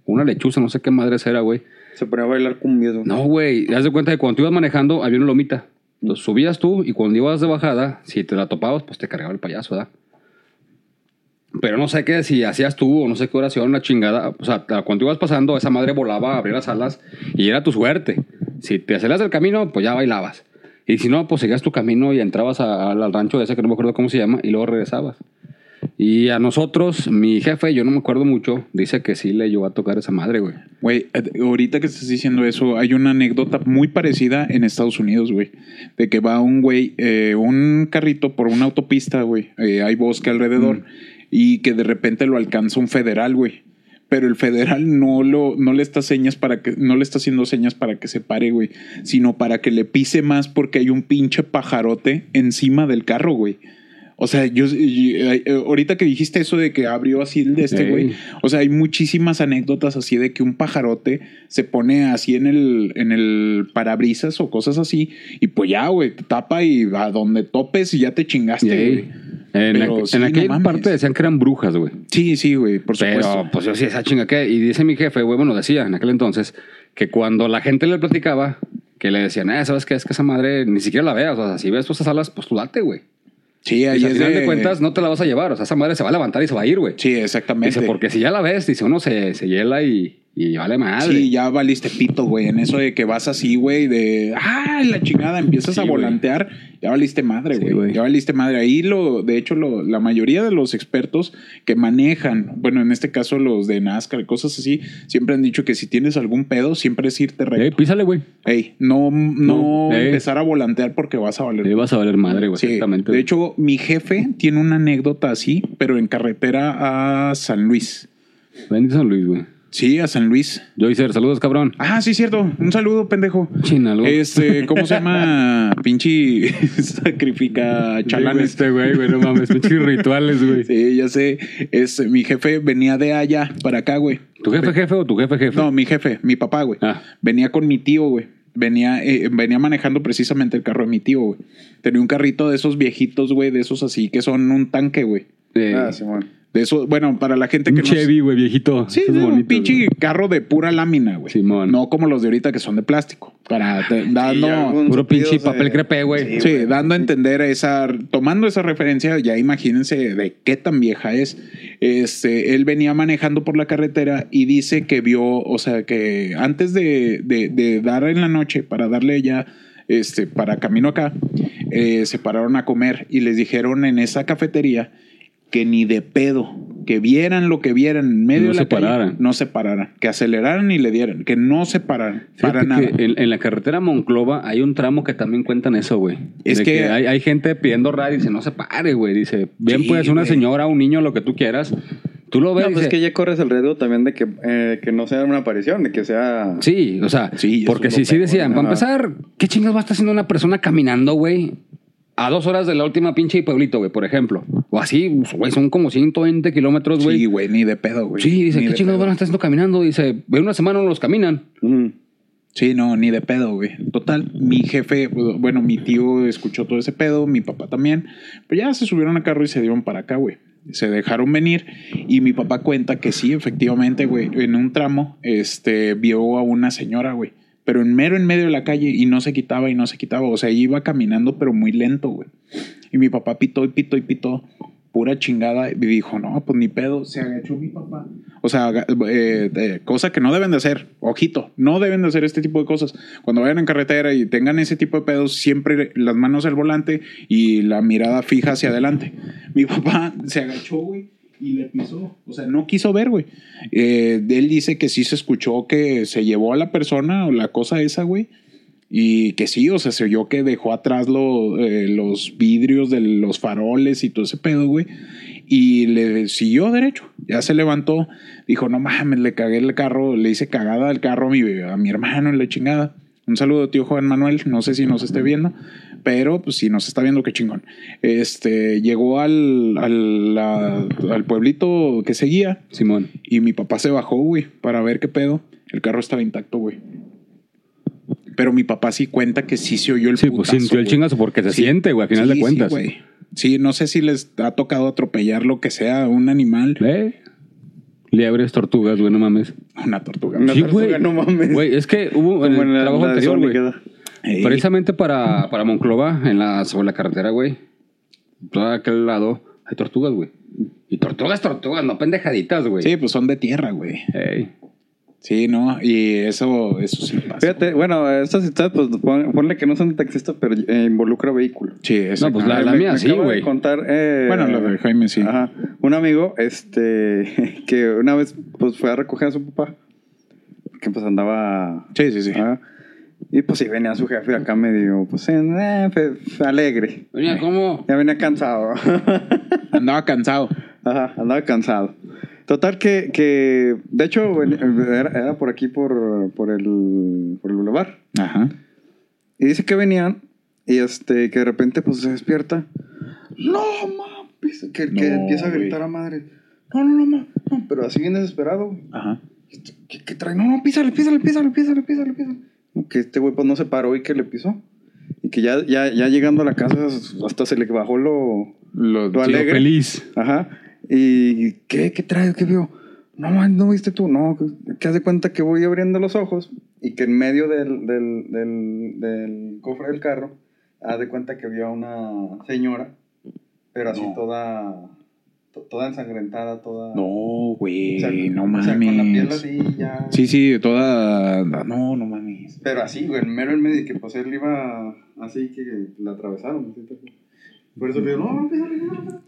Una lechuza, no sé qué madres era, güey. Se ponía a bailar cumbias. güey. No, güey. Haz de cuenta que cuando tú ibas manejando, había una lomita. Entonces subías tú y cuando ibas de bajada, si te la topabas, pues te cargaba el payaso, ¿verdad? Pero no sé qué, si hacías tú o no sé qué oración, una chingada. O sea, cuando ibas pasando, esa madre volaba, abría las alas y era tu suerte. Si te aceleras del camino, pues ya bailabas. Y si no, pues seguías tu camino y entrabas a- al rancho ese que no me acuerdo cómo se llama y luego regresabas. Y a nosotros, mi jefe, yo no me acuerdo mucho, dice que sí le llegó a tocar esa madre, güey. Güey, eh, ahorita que estás diciendo eso, hay una anécdota muy parecida en Estados Unidos, güey. De que va un güey, eh, un carrito por una autopista, güey. eh, hay bosque alrededor. Y que de repente lo alcanza un federal, güey. Pero el federal no lo, no le está señas para que, no le está haciendo señas para que se pare, güey. Sino para que le pise más porque hay un pinche pajarote encima del carro, güey. O sea, yo, y- eh, ahorita que dijiste eso de que abrió así el de este, Ey. güey. O sea, hay muchísimas anécdotas así de que un pajarote se pone así en el, en el parabrisas o cosas así. Y pues ya, güey, te tapa y a donde topes y ya te chingaste, güey. En, Pero aqu- sí, en aquella parte decían que eran brujas, güey. Sí, sí, güey, por supuesto. Pero, pues yo sí, esa chinga que. Y dice mi jefe, güey, bueno, decía en aquel entonces, que cuando la gente le platicaba, que le decían, eh, ¿sabes qué? Es que esa madre ni siquiera la veas. O sea, si ves esas alas, pues tú date, güey. sí, Y ahí al es final de, de cuentas, no te la vas a llevar. O sea, esa madre se va a levantar y se va a ir, güey. Sí, exactamente. Dice, porque si ya la ves, dice, uno se, se hiela y, y vale madre. Sí, ya valiste pito, güey. En eso de que vas así, güey, de. ¡Ay, la chingada! Empiezas Sí, a volantear. Ya valiste madre, güey. ya valiste madre. Ahí, lo, de hecho, lo, la mayoría de los expertos que manejan, bueno, en este caso los de NASCAR y cosas así, siempre han dicho que si tienes algún pedo, siempre es irte recto. písale, güey. Ey, no, no, No, empezar a volantear porque vas a valer. Le vas a valer madre, güey. Sí, exactamente. de hecho, mi jefe tiene una anécdota así, pero en carretera a San Luis. Bendito San Luis, güey. Sí, a San Luis. Joycer, saludos, cabrón. Ah, sí, cierto. Un saludo, pendejo. Chinalgo. Este, ¿cómo se llama? [laughs] Pinche [laughs] sacrifica chalanes. Este, güey, güey, no mames, pinches rituales, güey. Sí, ya sé. Es, mi jefe venía de allá para acá, güey. ¿Tu jefe jefe o tu jefe jefe? No, mi jefe, mi papá, güey. Ah. Venía con mi tío, güey. Venía, eh, venía manejando precisamente el carro de mi tío, güey. Tenía un carrito de esos viejitos, güey, de esos así que son un tanque, güey. Eh, Ah, Simón. De eso, bueno, para la gente que un no Chevy, güey, viejito. Sí, no, un pinche carro de pura lámina, güey. Simón. No como los de ahorita que son de plástico. Para te- dando. Puro pinche papel crepé, güey. Sí, dando a entender esa, tomando esa referencia, ya imagínense de qué tan vieja es. Este, él venía manejando por la carretera y dice que vio, o sea, que antes de, de- de dar en la noche para darle ya, este, para camino acá, eh, se pararon a comer y les dijeron en esa cafetería que ni de pedo, que vieran lo que vieran en medio No de la se calle, pararan. no se pararan, que aceleraran y le dieran, que no se pararan para nada. que en, en la carretera Monclova hay un tramo que también cuentan eso, güey. Es De que- hay, hay gente pidiendo radio y dice, no se pare, güey. Dice, bien Sí, puede ser una güey. señora, un niño, lo que tú quieras. Tú lo ves No, pues es que ya corres el riesgo también de que, eh, que no sea una aparición, de que sea... Sí, o sea, Sí, porque es sí, sí decían, para empezar, ¿qué chingas va a estar haciendo una persona caminando, güey? A dos horas de la última pinche pueblito, güey, por ejemplo. O así, güey, son como 120 kilómetros, güey. Sí, Sí, güey, ni de pedo, güey. dice, Ni ¿qué chingados van a estar haciendo caminando? Dice, en una semana no los caminan. Sí, no, ni de pedo, güey. Total, mi jefe, bueno, mi tío escuchó todo ese pedo, mi papá también. Pues ya se subieron a carro y se dieron para acá, güey. Se dejaron venir y mi papá cuenta que sí, efectivamente, güey, en un tramo, este, vio a una señora, güey. Pero en mero en medio de la calle y no se quitaba y no se quitaba. O sea, iba caminando, pero muy lento, güey. Y mi papá pitó y pitó y pitó pura chingada y dijo, no, pues ni pedo, se agachó mi papá. O sea, eh, cosa que no deben de hacer, ojito, no deben de hacer este tipo de cosas. Cuando vayan en carretera y tengan ese tipo de pedos, siempre las manos al volante y la mirada fija hacia adelante. Mi papá se agachó, güey. Y le pisó, o sea, no quiso ver, güey. Eh, él dice que sí se escuchó que se llevó a la persona o la cosa esa, güey y que sí, o sea, se oyó que dejó atrás lo, eh, los vidrios de los faroles y todo ese pedo, güey. Y le siguió derecho. Ya se levantó. Dijo, no mames, le cagué el carro, le hice cagada al carro a mi, a mi hermano en la chingada. Un saludo, tío Juan Manuel. No sé si nos esté viendo, pero pues si nos está viendo, qué chingón. Este llegó al, al, al pueblito que seguía. Simón. Y mi papá se bajó, güey, para ver qué pedo. El carro estaba intacto, güey. Pero mi papá sí cuenta que sí se oyó el Sí, pues sintió el chingazo porque se Sí. siente, güey, a final Sí, de cuentas. Sí, güey. Sí, no sé si les ha tocado atropellar lo que sea, un animal, ¿Eh? Liebres, tortugas, güey, no mames. una tortuga. Una Sí, tortuga, no mames. Güey, es que hubo en el la- trabajo anterior, güey. Precisamente para, para Monclova, en la, sobre la carretera, güey. Todo aquel lado hay tortugas, güey. Y tortugas, tortugas, no pendejaditas, güey. Sí, pues son de tierra, güey. Ey. Sí, no, y eso, eso sí pasa. Fíjate, bueno, estas historias, pues pon- ponle que no son de taxistas, pero eh, involucra vehículo. Sí, eso. No, pues la- Ah, la me- mía me sí, güey. contar. eh, Bueno, lo de Jaime sí. Ajá. Un amigo, este, [laughs] que una vez, pues fue a recoger a su papá. Que pues andaba. Sí, sí, sí. ajá, y pues sí, venía su jefe acá medio, pues, en, eh, alegre. Venía, ¿cómo? Ya venía cansado. [laughs] Andaba cansado. Ajá, andaba cansado. Total que, que de hecho, era, era por aquí, por, por, el, por el bulevar. Ajá. Y dice que venían y este, que de repente pues se despierta. No, mames. Que, empieza a gritar a madre. No, no, no, ma, no. Pero así bien desesperado. Ajá. ¿Qué, qué trae? No, no, písale, písale, písale, písale, písale, písale. Que este güey pues no se paró y que le pisó. Y que ya, ya, ya llegando a la casa hasta se le bajó lo... Lo, alegre. Feliz. Ajá. ¿Y qué? ¿Qué trae? ¿Qué vio? No, man, no viste tú. No, que haz de cuenta que voy abriendo los ojos y que en medio del, del, del, del cofre del carro, haz de cuenta que había una señora, pero así No. toda, to- toda ensangrentada, toda. No, güey, O sea, no o mames. sea, con la piel así ya. Sí, sí, toda. No, no mames. Pero así, güey, en mero en medio, que pues él iba así que la atravesaron. cual. Por eso le digo, no, no, písale, písale".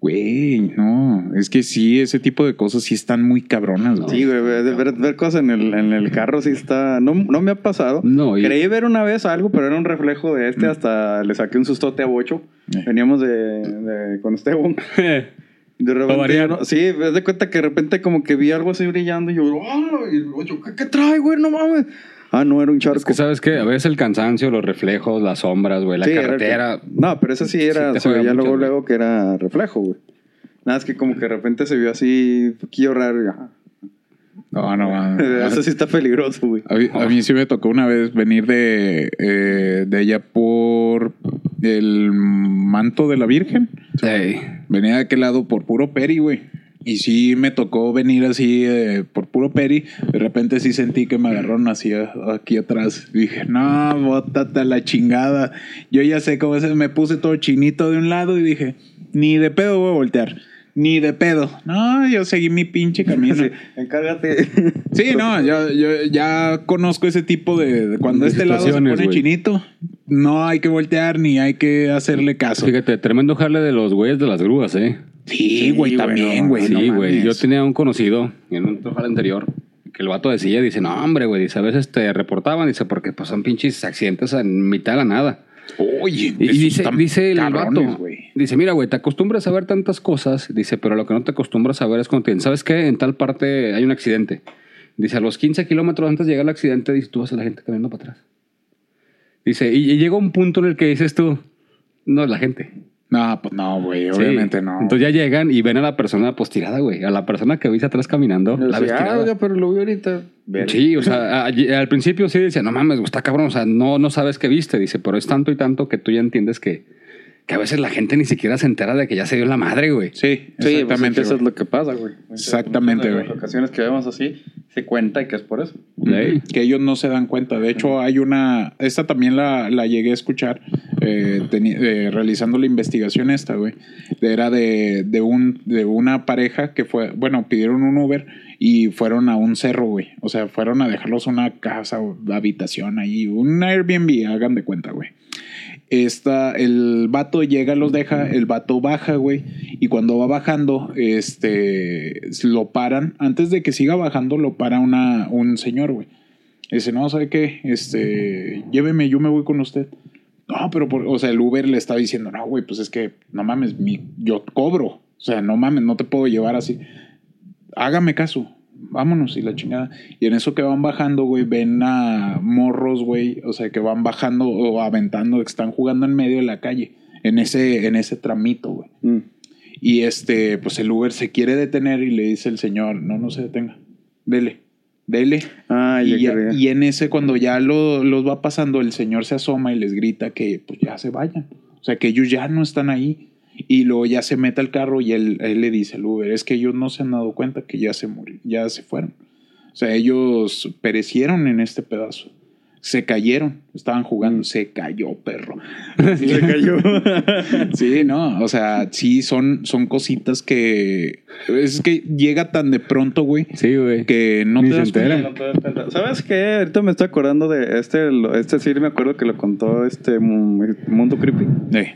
Güey, no. Es que sí, ese tipo de cosas sí están muy cabronas, güey. Sí, güey, ver, ver- ver cosas en el, en el carro sí está. No, no me ha pasado. No, y- Creí ver una vez algo, pero era un reflejo de este. Hasta le saqué un sustote a Bocho. Eh. Veníamos de, de- con Esteban. [laughs] De repente, yo no- sí, me de cuenta que de repente como que vi algo así brillando y yo, ¡ah! Y Bocho, ¿qué, qué trae, güey? No mames. Ah, no, era un charco. Es que sabes que a veces el cansancio, los reflejos, las sombras, güey, la Sí, carretera. que- no, pero eso sí era, Sí se veía luego, luego que era reflejo, güey. Nada, es que como que de repente se vio así, poquillo raro. y, ah, No, no mames. [laughs] Eso sí está peligroso, güey. A mí, a mí sí me tocó una vez venir de, eh, de ella por el manto de la Virgen. Ey. Venía de aquel lado por puro peri, güey. Y sí me tocó venir así eh, por puro peri. De repente sí sentí que me agarraron así aquí atrás. Dije, no, bótate a la chingada. Yo ya sé cómo es. Me puse todo chinito de un lado y dije, ni de pedo voy a voltear. Ni de pedo. No, yo seguí mi pinche camino. Sí, encárgate. Sí, no, yo, yo ya conozco ese tipo de, de cuando De este lado se pone chinito, no hay que voltear ni hay que hacerle caso. Fíjate, tremendo jale de los güeyes de las grúas, ¿eh? Sí, güey, Sí, también, güey, sí, güey. Yo tenía un conocido en un trabajador anterior que el vato decía, dice, no, hombre, güey, dice, a veces te reportaban, dice, porque pues son pinches accidentes en mitad de la nada. Oye, Y dice, dice el cabrones, vato, dice, mira, güey, te acostumbras a ver tantas cosas, dice, pero lo que no te acostumbras a ver es cuando te ¿sabes qué? En tal parte hay un accidente. Dice, a los 15 kilómetros antes de llegar al accidente, dice, tú vas a la gente caminando para atrás. Dice, y, y llega un punto en el que dices tú, no es la gente. No, pues no, güey, Sí. obviamente no. Entonces ya llegan y ven a la persona pues tirada, güey. A la persona que viste atrás caminando. La ves Decía, ah, oiga, pero lo vi ahorita. Ver. Sí, o sea, al principio sí decía, no mames, está cabrón, o sea, no, no sabes qué viste, dice, pero es tanto y tanto que tú ya entiendes que, que a veces la gente ni siquiera se entera de que ya se dio la madre, güey. sí, Sí, pues, exactamente. eso es lo que pasa, güey. Exactamente, güey. las ocasiones que vemos así, se cuenta y que es por eso. Que ellos no se dan cuenta. De hecho, hay una, esta también la, la llegué a escuchar eh, teni- eh, realizando la investigación esta, güey. Era de, de, un, de una pareja que fue, bueno, pidieron un Uber y fueron a un cerro, güey. O sea, fueron a dejarlos una casa o habitación ahí, un Airbnb, hagan de cuenta, güey. Esta, el vato llega, los deja, el vato baja, güey, y cuando va bajando, este, lo paran, antes de que siga bajando, lo para una, un señor, güey. Dice, no, ¿sabe qué? Este, lléveme, yo me voy con usted. No, pero, por, o sea, el Uber le está diciendo, no, güey, pues es que, no mames, mi, yo cobro. O sea, no mames, no te puedo llevar así. Hágame caso, vámonos y la chingada. Y en eso que van bajando, güey, ven a morros, güey, o sea, que van bajando o aventando, que están jugando en medio de la calle, en ese, en ese tramito, güey. Mm. Y este, pues el Uber se quiere detener y le dice el señor, no, no se detenga, dele, dele. Ah, y, ya y en ese, cuando ya lo- los va pasando, el señor se asoma y les grita que pues ya se vayan. O sea, que ellos ya no están ahí. Y luego ya se mete al carro y él, él le dice al Uber, es que ellos no se han dado cuenta que ya se murieron, ya se fueron. O sea, ellos perecieron en este pedazo. Se cayeron, estaban jugando, se cayó, perro. [laughs] Se cayó. [laughs] Sí, no, o sea, sí son, son cositas que es que llega tan de pronto, güey, Sí, güey. que no Ni te das cuenta. enteran. No te das cuenta. ¿Sabes qué? Ahorita me estoy acordando de este, este sí me acuerdo que lo contó este mu- Mundo Creepy. Eh,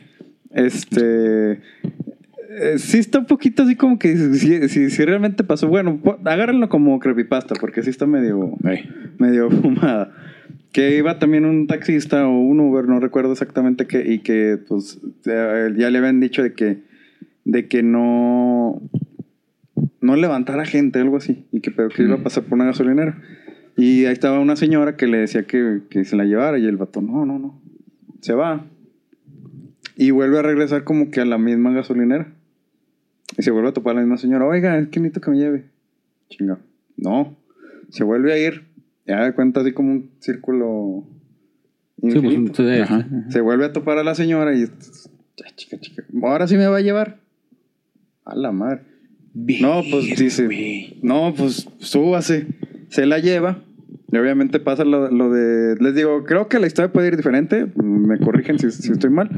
Este. eh, sí está un poquito así como que si, si, si realmente pasó. Bueno, agárrenlo como creepypasta porque sí está medio, medio [laughs] fumada. Que iba también un taxista o un Uber, no recuerdo exactamente qué, y que pues ya le habían dicho de que, de que no, no levantara gente, algo así, y que, pero que iba a pasar por una gasolinera. Y ahí estaba una señora que le decía que, que se la llevara, y el vato, no, no, no, se va. Y vuelve a regresar como que a la misma gasolinera. Y se vuelve a topar a la misma señora, oiga, es que necesito que me lleve. Chinga, no, se vuelve a ir. Ya de cuenta así como un círculo Sí, pues, infinito. entonces, Ajá. Se vuelve a topar a la señora y. Ya, chica, chica. Ahora sí me va a llevar. A la madre. No, pues dice. No, pues súbase. Se la lleva. Y obviamente pasa lo, lo de. Les digo, creo que la historia puede ir diferente. Me corrigen si, si estoy mal.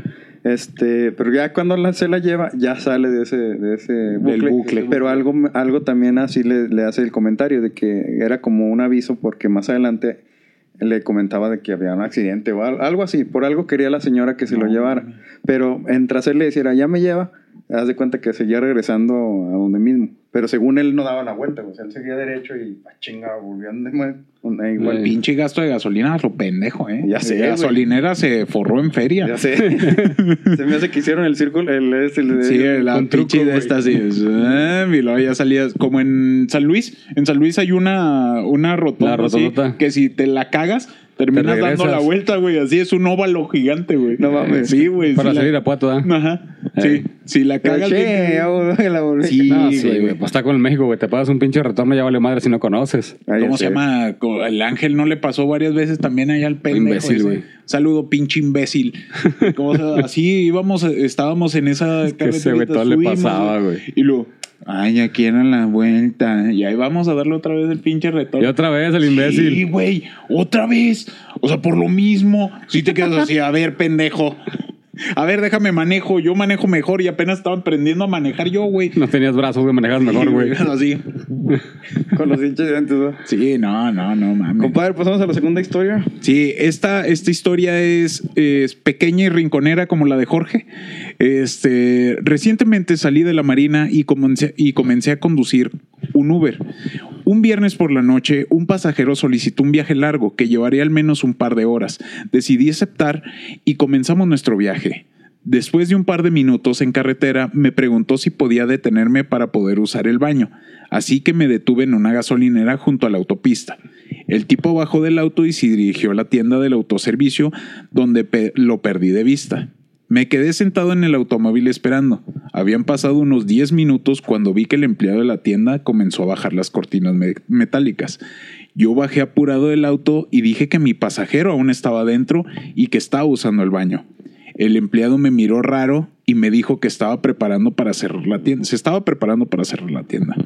Este, pero ya cuando la, se la lleva, ya sale de ese, de ese bucle. bucle. Pero algo, algo también así le, le hace el comentario de que era como un aviso porque más adelante le comentaba de que había un accidente o al- algo así. Por algo quería la señora que se lo llevara. Pero mientras él le decía, ya me lleva, haz de cuenta que seguía regresando a donde mismo. Pero según él no daba la vuelta, o sea, él seguía derecho y ah, chinga, volvió a donde más- donde igual. El pinche gasto de gasolina, lo pendejo, ¿eh? Ya sé, La gasolinera se forró en feria. Ya sé. [laughs] se me hace que hicieron el círculo, el, este, el, Sí, truco, pinche de estas, sí. Ah, y luego ya salías como en San Luis. En San Luis hay una, una rotonda, La así, que si te la cagas, terminas dando la vuelta, güey. Así es un óvalo gigante, güey. No mames. Sí, güey. Para sí la- salir a Puato, ¿ah? Ajá. Sí. Eh. Si la cagas che, bien- ya volví a la volví. Sí, No, sí, güey. güey. Pues está con el México, güey. Te pagas un pinche retorno, ya vale madre si no conoces. Ah, ¿Cómo se sé. llama? El ángel no le pasó varias veces también allá al pendejo. Imbécil, güey. Saludo, pinche imbécil. [laughs] ¿Cómo se- Así íbamos, estábamos en esa Es que ese güey todo le pasaba, güey. Y luego, ay, aquí era la vuelta. Y ahí vamos a darle otra vez el pinche retorno. Y otra vez el imbécil. Sí, güey, otra vez. O sea, por lo mismo. Si te quedas así, a ver, pendejo. A ver, déjame manejo. Yo manejo mejor y apenas estaba aprendiendo a manejar yo, güey. No tenías brazos, güey, manejas mejor, güey. [laughs] Así. [laughs] Con los hinchas dientes, ¿no? Sí, no, no, no mames. Compadre, pasamos a la segunda historia. Sí, esta, esta historia es, es pequeña y rinconera como la de Jorge. Este, recientemente salí de la marina y comencé, y comencé a conducir un Uber. Un viernes por la noche, un pasajero solicitó un viaje largo que llevaría al menos un par de horas. Decidí aceptar y comenzamos nuestro viaje. Después de un par de minutos en carretera, me preguntó si podía detenerme para poder usar el baño, así que me detuve en una gasolinera junto a la autopista. El tipo bajó del auto y se dirigió a la tienda del autoservicio, donde lo perdí de vista. Me quedé sentado en el automóvil esperando. Habían pasado unos 10 minutos cuando vi que el empleado de la tienda comenzó a bajar las cortinas me- metálicas. Yo bajé apurado del auto y dije que mi pasajero aún estaba dentro y que estaba usando el baño. El empleado me miró raro y me dijo que estaba preparando para cerrar la tienda. Se estaba preparando para cerrar la tienda.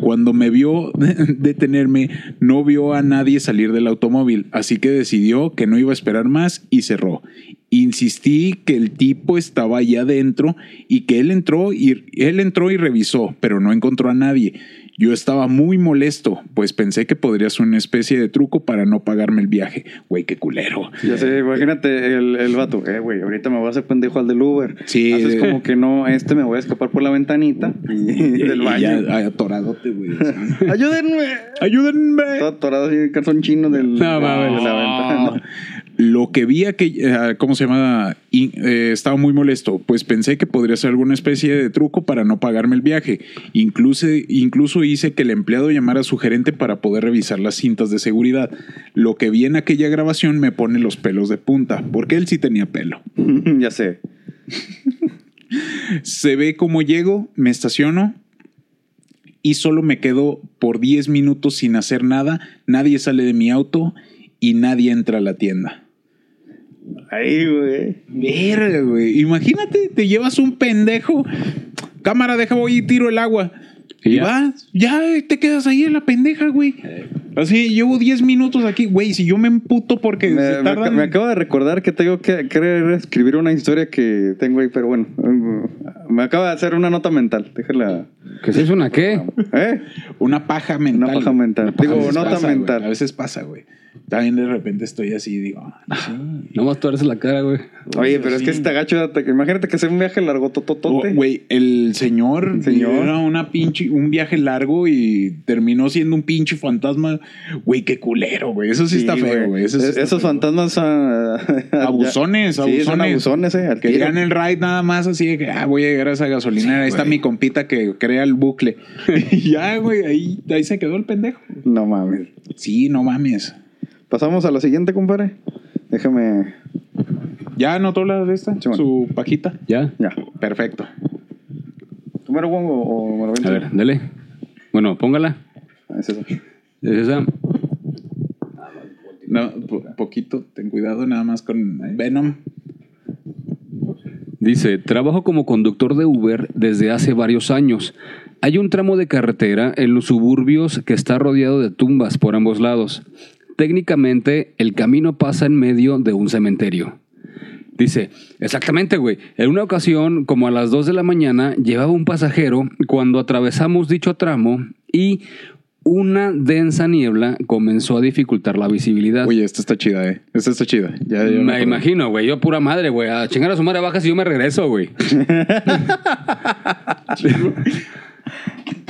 Cuando me vio [laughs] detenerme, no vio a nadie salir del automóvil, así que decidió que no iba a esperar más y cerró. Insistí que el tipo estaba allá adentro y que él entró y él entró y revisó, pero no encontró a nadie. Yo estaba muy molesto, pues pensé que podría ser una especie de truco para no pagarme el viaje. Güey, qué culero. Ya sé, imagínate el, el vato. Eh, güey, ahorita me voy a hacer pendejo al del Uber. Sí. Haces como que no, este me voy a escapar por la ventanita [laughs] y, del Y baño. ya, atoradote, güey. [laughs] ¡Ayúdenme! Ayúdenme. Todo atorado así, calzón chino del, No, mames. de la ventana. [laughs] Lo que vi que, eh, ¿cómo se llama? Y, eh, estaba muy molesto, pues pensé que podría ser alguna especie de truco para no pagarme el viaje. Incluso, incluso hice que el empleado llamara a su gerente para poder revisar las cintas de seguridad. Lo que vi en aquella grabación me pone los pelos de punta, porque él sí tenía pelo. [laughs] ya sé. [laughs] Se ve cómo llego, me estaciono y solo me quedo por 10 minutos sin hacer nada. Nadie sale de mi auto y nadie entra a la tienda. Ahí, güey. Verga, güey. Imagínate, te llevas un pendejo. Cámara, deja, voy y tiro el agua. Y Y, ya. vas, ya te quedas ahí en la pendeja, güey. Así, llevo 10 minutos aquí, güey. Si yo me emputo porque Me, se me- tardan. me acabo de recordar que tengo que querer escribir una historia que tengo ahí, pero bueno. Me acaba de hacer una nota mental. Déjala. ¿Que se hizo una qué? ¿Eh? Una paja mental. Una paja mental. paja Digo, nota pasa, güey. mental. A veces pasa, güey. También de repente estoy así y digo, ah, sí. Nomás tú eres la cara, güey. Oye, pero es que este agacho, te- imagínate que sea un viaje largo tototote. Güey, el señor, El señor. era una pinche, un viaje largo y terminó siendo un pinche fantasma. Güey, qué culero, güey. Eso sí, está feo, güey. Eso sí Es- está Esos feo. fantasmas ah, Abusones, ya- abusones. Sí, son abusones, eh. al Que llegan el ride nada más así de que ah, voy a llegar a esa gasolinera. ahí está mi compita que crea el bucle. [laughs] y ya, güey, ahí, ahí se quedó el pendejo. No mames. Sí, no mames. Pasamos a la siguiente, compadre. Déjame. ¿Ya anotó la de esta? Sí, bueno. Su pajita. ¿Ya? Ya. Perfecto. ¿Tú me lo pongo o me lo A aviento? ver, dale. Bueno, póngala. Ah, es eso. Es esa. No, po- poquito, ten cuidado nada más con Venom. Dice, trabajo como conductor de Uber desde hace varios años. Hay un tramo de carretera en los suburbios que está rodeado de tumbas por ambos lados. Técnicamente, el camino pasa en medio de un cementerio. Dice, exactamente, güey. En una ocasión, como a las 2 de la mañana, llevaba un pasajero cuando atravesamos dicho tramo y una densa niebla comenzó a dificultar la visibilidad. Oye, esta está chida, eh. Esta está chida. Ya, ya me imagino, güey. Yo pura madre, güey. A chingar a su madre bajas y yo me regreso, güey. [laughs] [laughs]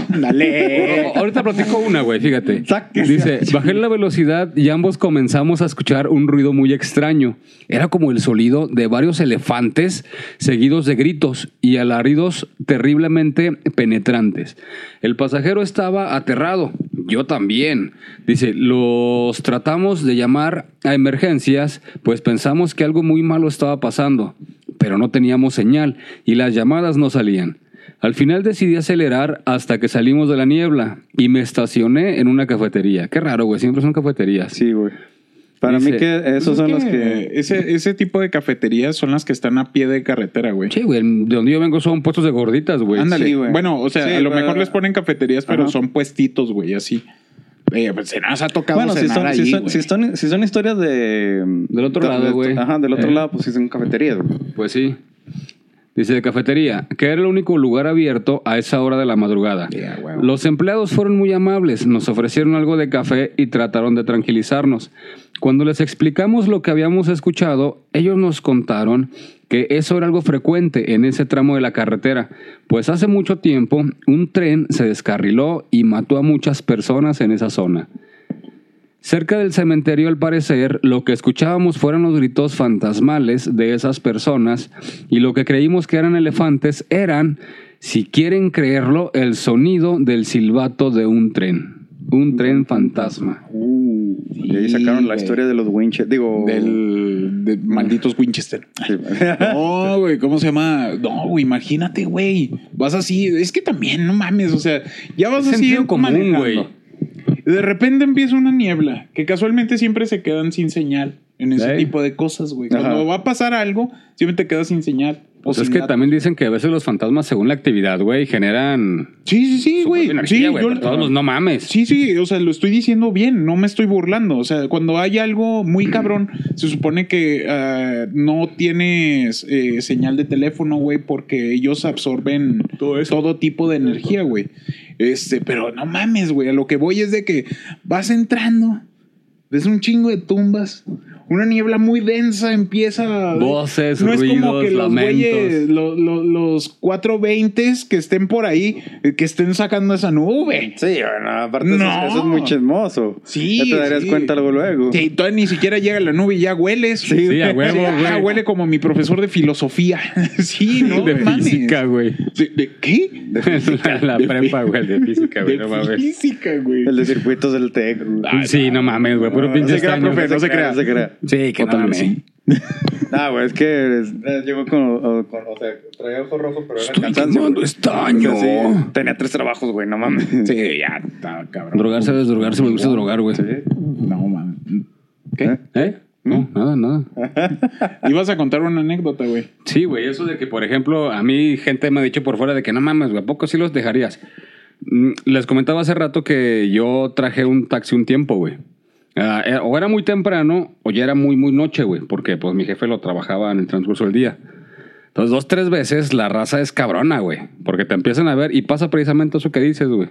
Dale. Ahorita platico una, güey, fíjate. Sáquese. Dice, bajé la velocidad y ambos comenzamos a escuchar un ruido muy extraño. Era como el sonido de varios elefantes seguidos de gritos y alaridos terriblemente penetrantes. El pasajero estaba aterrado. Yo también. Dice, los tratamos de llamar a emergencias, pues pensamos que algo muy malo estaba pasando, pero no teníamos señal y las llamadas no salían. Al final decidí acelerar hasta que salimos de la niebla y me estacioné en una cafetería. Qué raro, güey, siempre son cafeterías. Sí, güey. Para Dice- mí que esos Pues son los que... Ese, ese tipo de cafeterías son las que están a pie de carretera, güey. Sí, güey, de donde yo vengo son puestos de gorditas, güey. Ándale. sí, güey. bueno, o sea, Sí, a lo pero- mejor les ponen cafeterías, pero Ajá. son puestitos, güey, así. Eh, pues se nos ha tocado Bueno, si cenar son, ahí, si, son, si, son, si son historias de... Del otro de- lado, de- güey. Ajá, del otro Eh. lado, pues sí son cafeterías, güey. Pues sí. Dice de cafetería, que era el único lugar abierto a esa hora de la madrugada. Los empleados fueron muy amables, nos ofrecieron algo de café y trataron de tranquilizarnos. Cuando les explicamos lo que habíamos escuchado, ellos nos contaron que eso era algo frecuente en ese tramo de la carretera, pues hace mucho tiempo un tren se descarriló y mató a muchas personas en esa zona. Cerca del cementerio, al parecer, lo que escuchábamos fueron los gritos fantasmales de esas personas y lo que creímos que eran elefantes eran, si quieren creerlo, el sonido del silbato de un tren. Un tren fantasma. Uh, y ahí sacaron la historia de los winches. Digo... Del de malditos Winchester. [laughs] No, güey, ¿cómo se llama? No, güey, imagínate, güey. Vas así, es que también, no mames, o sea, ya vas Es así sentido común, güey. De repente empieza una niebla, que casualmente siempre se quedan sin señal en ese tipo de cosas, güey. Ajá. Cuando va a pasar algo, siempre te quedas sin señal. o Pues es que datos. también dicen que a veces los fantasmas, según la actividad, güey, generan. Sí, sí, sí, güey. Sí, yo- pero todos los no mames. Sí, sí, o sea, lo estoy diciendo bien, no me estoy burlando. O sea, cuando hay algo muy [clears throat] cabrón, se supone que ah, no tienes eh, señal de teléfono, güey, porque ellos absorben todo, tipo de energía, güey. Este, pero no mames, güey, a lo que voy es de que vas entrando, ves un chingo de tumbas. Una niebla muy densa empieza. Voces, no es como que los lamentos. güeyes, lo- lo- los 420 que estén por ahí, eh, que estén sacando esa nube. Sí, bueno, aparte eso, No. eso es muy chismoso. Sí, Ya te darías sí. cuenta luego luego. Sí, todavía ni siquiera llega la nube y ya hueles. Sí, Sí, a huevo, ah, güey. huele como mi profesor de filosofía. [laughs] sí, no de mames. física, güey. Sí, ¿De qué? [laughs] la De prepa, fi- güey, de física, güey, De no mames. física, güey. El de circuitos del TEC. Sí, no mames, güey, puro No, pinche no se crea, estaño. profe, no se crea. No se crea. Sí, que O no mames. sí. [laughs] Ah, güey, es que llegó con, o- con- O sea, traía ojo rojo, pero era Estoy cansancio. güey. estaño. O sea, sí, tenía tres trabajos, güey, no mames. Sí, [laughs] ya está, cabrón. Drogarse, desdrogarse, volverse a drogar, güey. Sí. No, man. ¿Qué? ¿Eh? ¿Eh? No, nada, nada. [laughs] Ibas a contar una anécdota, güey. Sí, güey, eso de que, por ejemplo, a mí gente me ha dicho por fuera de que no mames, güey, ¿a poco sí los dejarías? Mm, Les comentaba hace rato que yo traje un taxi un tiempo, güey. Ah, eh, o era muy temprano o ya era muy, muy noche, güey, porque pues mi jefe lo trabajaba en el transcurso del día. Entonces, dos, tres veces la raza es cabrona, güey, porque te empiezan a ver y pasa precisamente eso que dices, güey.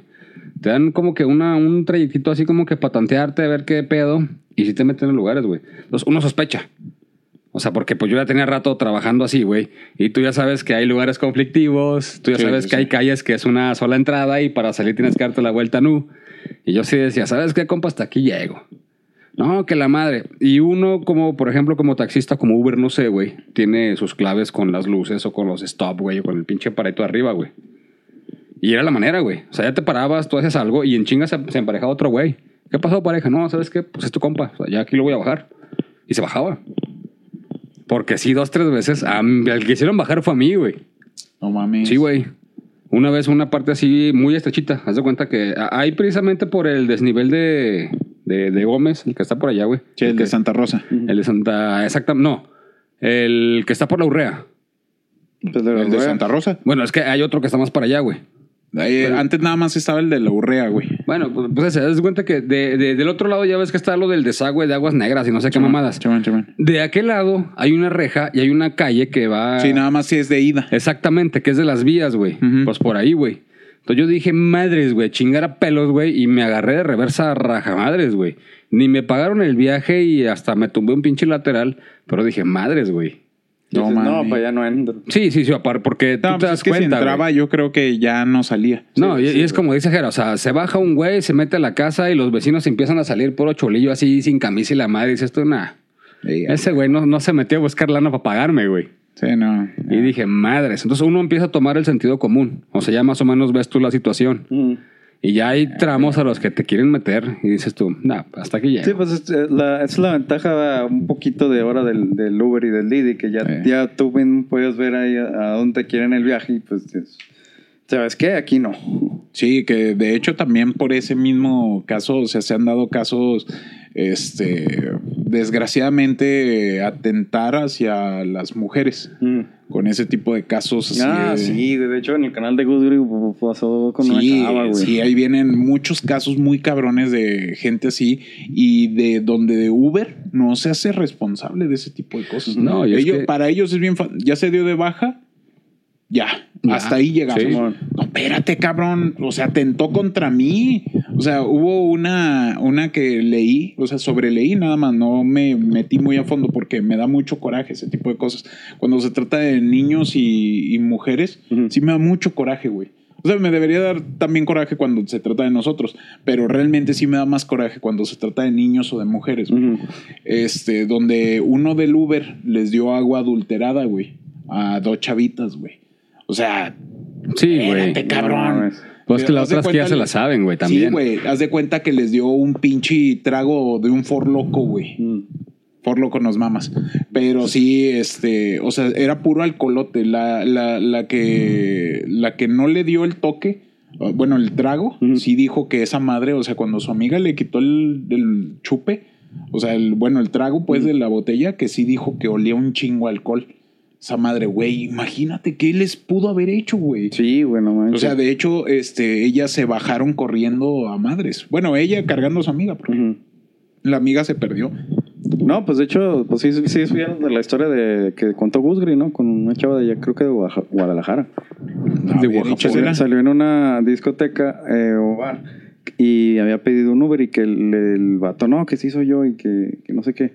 Te dan como que una, un trayectito así como que para tantearte, a ver qué pedo, y si te meten en lugares, güey. Entonces, uno sospecha. O sea, porque pues yo ya tenía rato trabajando así, güey. Y tú ya sabes que hay lugares conflictivos, tú ya Sí, sabes sí, que sí. hay calles que es una sola entrada y para salir tienes que darte la vuelta nu. Y yo sí decía, ¿sabes qué, compa? Hasta aquí llego. No, que la madre. Y uno como, por ejemplo, como taxista, como Uber, no sé, güey, tiene sus claves con las luces o con los stop, güey, o con el pinche pareto arriba, güey. Y era la manera, güey. O sea, ya te parabas, tú haces algo y en chinga se, se emparejaba otro güey. ¿Qué pasó, pareja? No, ¿sabes qué? Pues es tu compa. O sea, ya aquí lo voy a bajar. Y se bajaba. Porque sí, dos, tres veces. al que hicieron bajar fue a mí, güey. No mames. Sí, güey. Una vez una parte así muy estrechita. Haz de cuenta que ahí precisamente por el desnivel de, de, de Gómez, el que está por allá, güey. Sí, el de que- Santa Rosa. El de Santa... Exacta, no. El que está por la Urrea. Pues de El de Santa Rosa. Bueno, es que hay otro que está más para allá, güey. Ahí, antes nada más estaba el de la urrea, güey. Bueno, pues, pues haz de cuenta que de- de- del otro lado ya ves que está lo del desagüe de aguas negras y no sé qué mamadas. Chaman, chaman. De aquel lado hay una reja y hay una calle que va... Sí, nada más si es de ida. Exactamente, que es de las vías, güey. Pues por ahí, güey. Entonces yo dije, madres, güey, chingar a pelos, güey, y me agarré de reversa a raja madres, güey. Ni me pagaron el viaje y hasta me tumbé un pinche lateral, pero dije, madres, güey. No, No, no, para allá no entro. Sí, sí, sí, aparte, porque No, tú te pues das es que si cuenta. entraba, güey. yo creo que ya no salía. No, y, y es como dice Jera, o sea, se baja un güey, se mete a la casa y los vecinos empiezan a salir puro cholillo así sin camisa y la madre dice esto, nah. Sí, Ese güey no, no se metió a buscar lana para pagarme, güey. Sí, no. Y dije, madres. Entonces uno empieza a tomar el sentido común. O sea, ya más o menos ves tú la situación. Mm. Y ya hay tramos a los que te quieren meter y dices tú, nah, hasta aquí llego. Sí, pues es, eh, la, es la ventaja un poquito de ahora del, del Uber y del Didi, que ya, Sí. ya tú mismo puedes ver ahí a, a dónde quieren el viaje y pues, es- ¿sabes qué? Aquí no. Sí, que de hecho también por ese mismo caso, o sea, se han dado casos, este, desgraciadamente, atentar hacia las mujeres con ese tipo de casos. así Ah, de- sí, de hecho en el canal de Goodry pasó con Sí, una chava, güey. sí, ahí vienen muchos casos muy cabrones de gente así y de donde de Uber no se hace responsable de ese tipo de cosas. No, y es Ellos- que- Para ellos es bien fácil. Ya se dio de baja, ya. Ya. Hasta ahí llegamos. Sí. No, espérate, cabrón. O sea, atentó contra mí. O sea, hubo una, una que leí, o sea, sobreleí nada más. No me metí muy a fondo porque me da mucho coraje ese tipo de cosas. Cuando se trata de niños y, y mujeres, sí me da mucho coraje, güey. O sea, me debería dar también coraje cuando se trata de nosotros, pero realmente sí me da más coraje cuando se trata de niños o de mujeres, güey. Este, donde uno del Uber les dio agua adulterada, güey, a dos chavitas, güey. O sea, Sí, güey. cabrón. Pues que las otras que ya se la saben, güey, Sí, también. güey, haz de cuenta que les dio un pinche trago de un for loco, güey. Mm. por lo con los mamas. Pero sí, este, o sea, era puro alcoholote. La, la, la que la que no le dio el toque, bueno, el trago, sí dijo que esa madre, o sea, cuando su amiga le quitó el, el chupe, o sea, el, bueno, el trago, pues, de la botella, que sí dijo que olía un chingo alcohol. Esa madre, güey, imagínate qué les pudo haber hecho, güey. Sí, bueno, manches. O sea, de hecho, este, ellas se bajaron corriendo a madres. Bueno, ella cargando a su amiga, Ujú. la amiga se perdió. No, pues de hecho, pues sí, sí supieron de la historia de que contó Gusgri, ¿no? Con una chava de allá, creo que de Guaja- Guadalajara. De. Salió, salió en una discoteca eh, o bar y había pedido un Uber y que el, el vato, no, que sí soy yo y que, que no sé qué.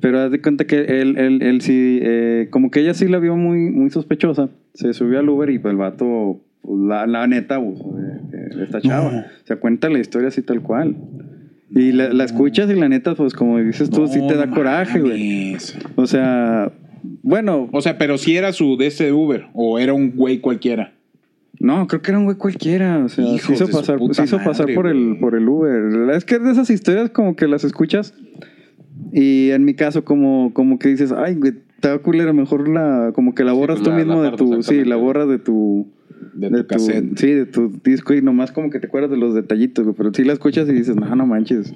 Pero haz de cuenta que él, él, él sí, eh, como que ella sí la vio muy, muy sospechosa. Se subió al Uber y pues el vato, pues, la, la neta, de- de esta chava. No. O sea, cuenta la historia así tal cual. Y la, la escuchas y la neta, pues como dices tú, sí te da coraje, güey. O sea, bueno, O sea, pero si era su de ese Uber o era un güey cualquiera. No, creo que era un güey cualquiera. O sea, se Hijos hizo de su pasar, se hizo pasar por el, por el Uber. Es que es de esas historias como que las escuchas y en mi caso como, como que dices, ay, güey, está culera, mejor la, como que la Sí, borras pues tú mismo la de tu, sí, la borras de tu, De tu cassette. sí, de tu disco y nomás como que te acuerdas de los detallitos, güey, pero sí la escuchas y dices, no, no manches.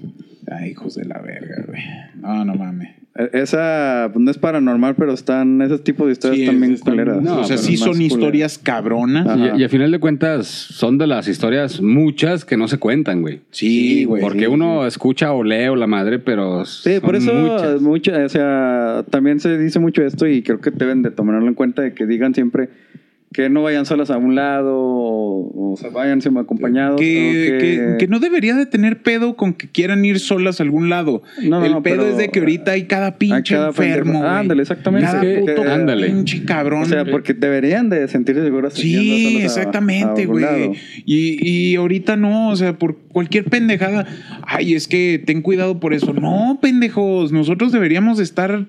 Ay, hijos de la verga, güey. No, no mames. E- Esa no es paranormal, pero están, ese tipo de historias Sí, también están- culeras. no, o sea, sí son culeras. historias cabronas. Y, y a final de cuentas, son de las historias muchas que no se cuentan, güey. Sí, güey. Porque uno escucha o lee o la madre, pero. Sí, por eso muchas. mucha, o sea, también se dice mucho esto y creo que deben de tomarlo en cuenta de que digan siempre que no vayan solas a un lado o, o se vayan siempre acompañados. Que, que- que no debería de tener pedo con que quieran ir solas a algún lado. No, no, el no, pedo pero- es de que ahorita hay cada pinche cada enfermo. pendejo. Ándale, exactamente. Cada que- puto ándale. pinche cabrón. O sea, porque deberían de sentirse seguros. yendo Sí, exactamente, güey. Y, y ahorita no, o sea, por cualquier pendejada. Ay, es que ten cuidado por eso. No, pendejos. Nosotros deberíamos estar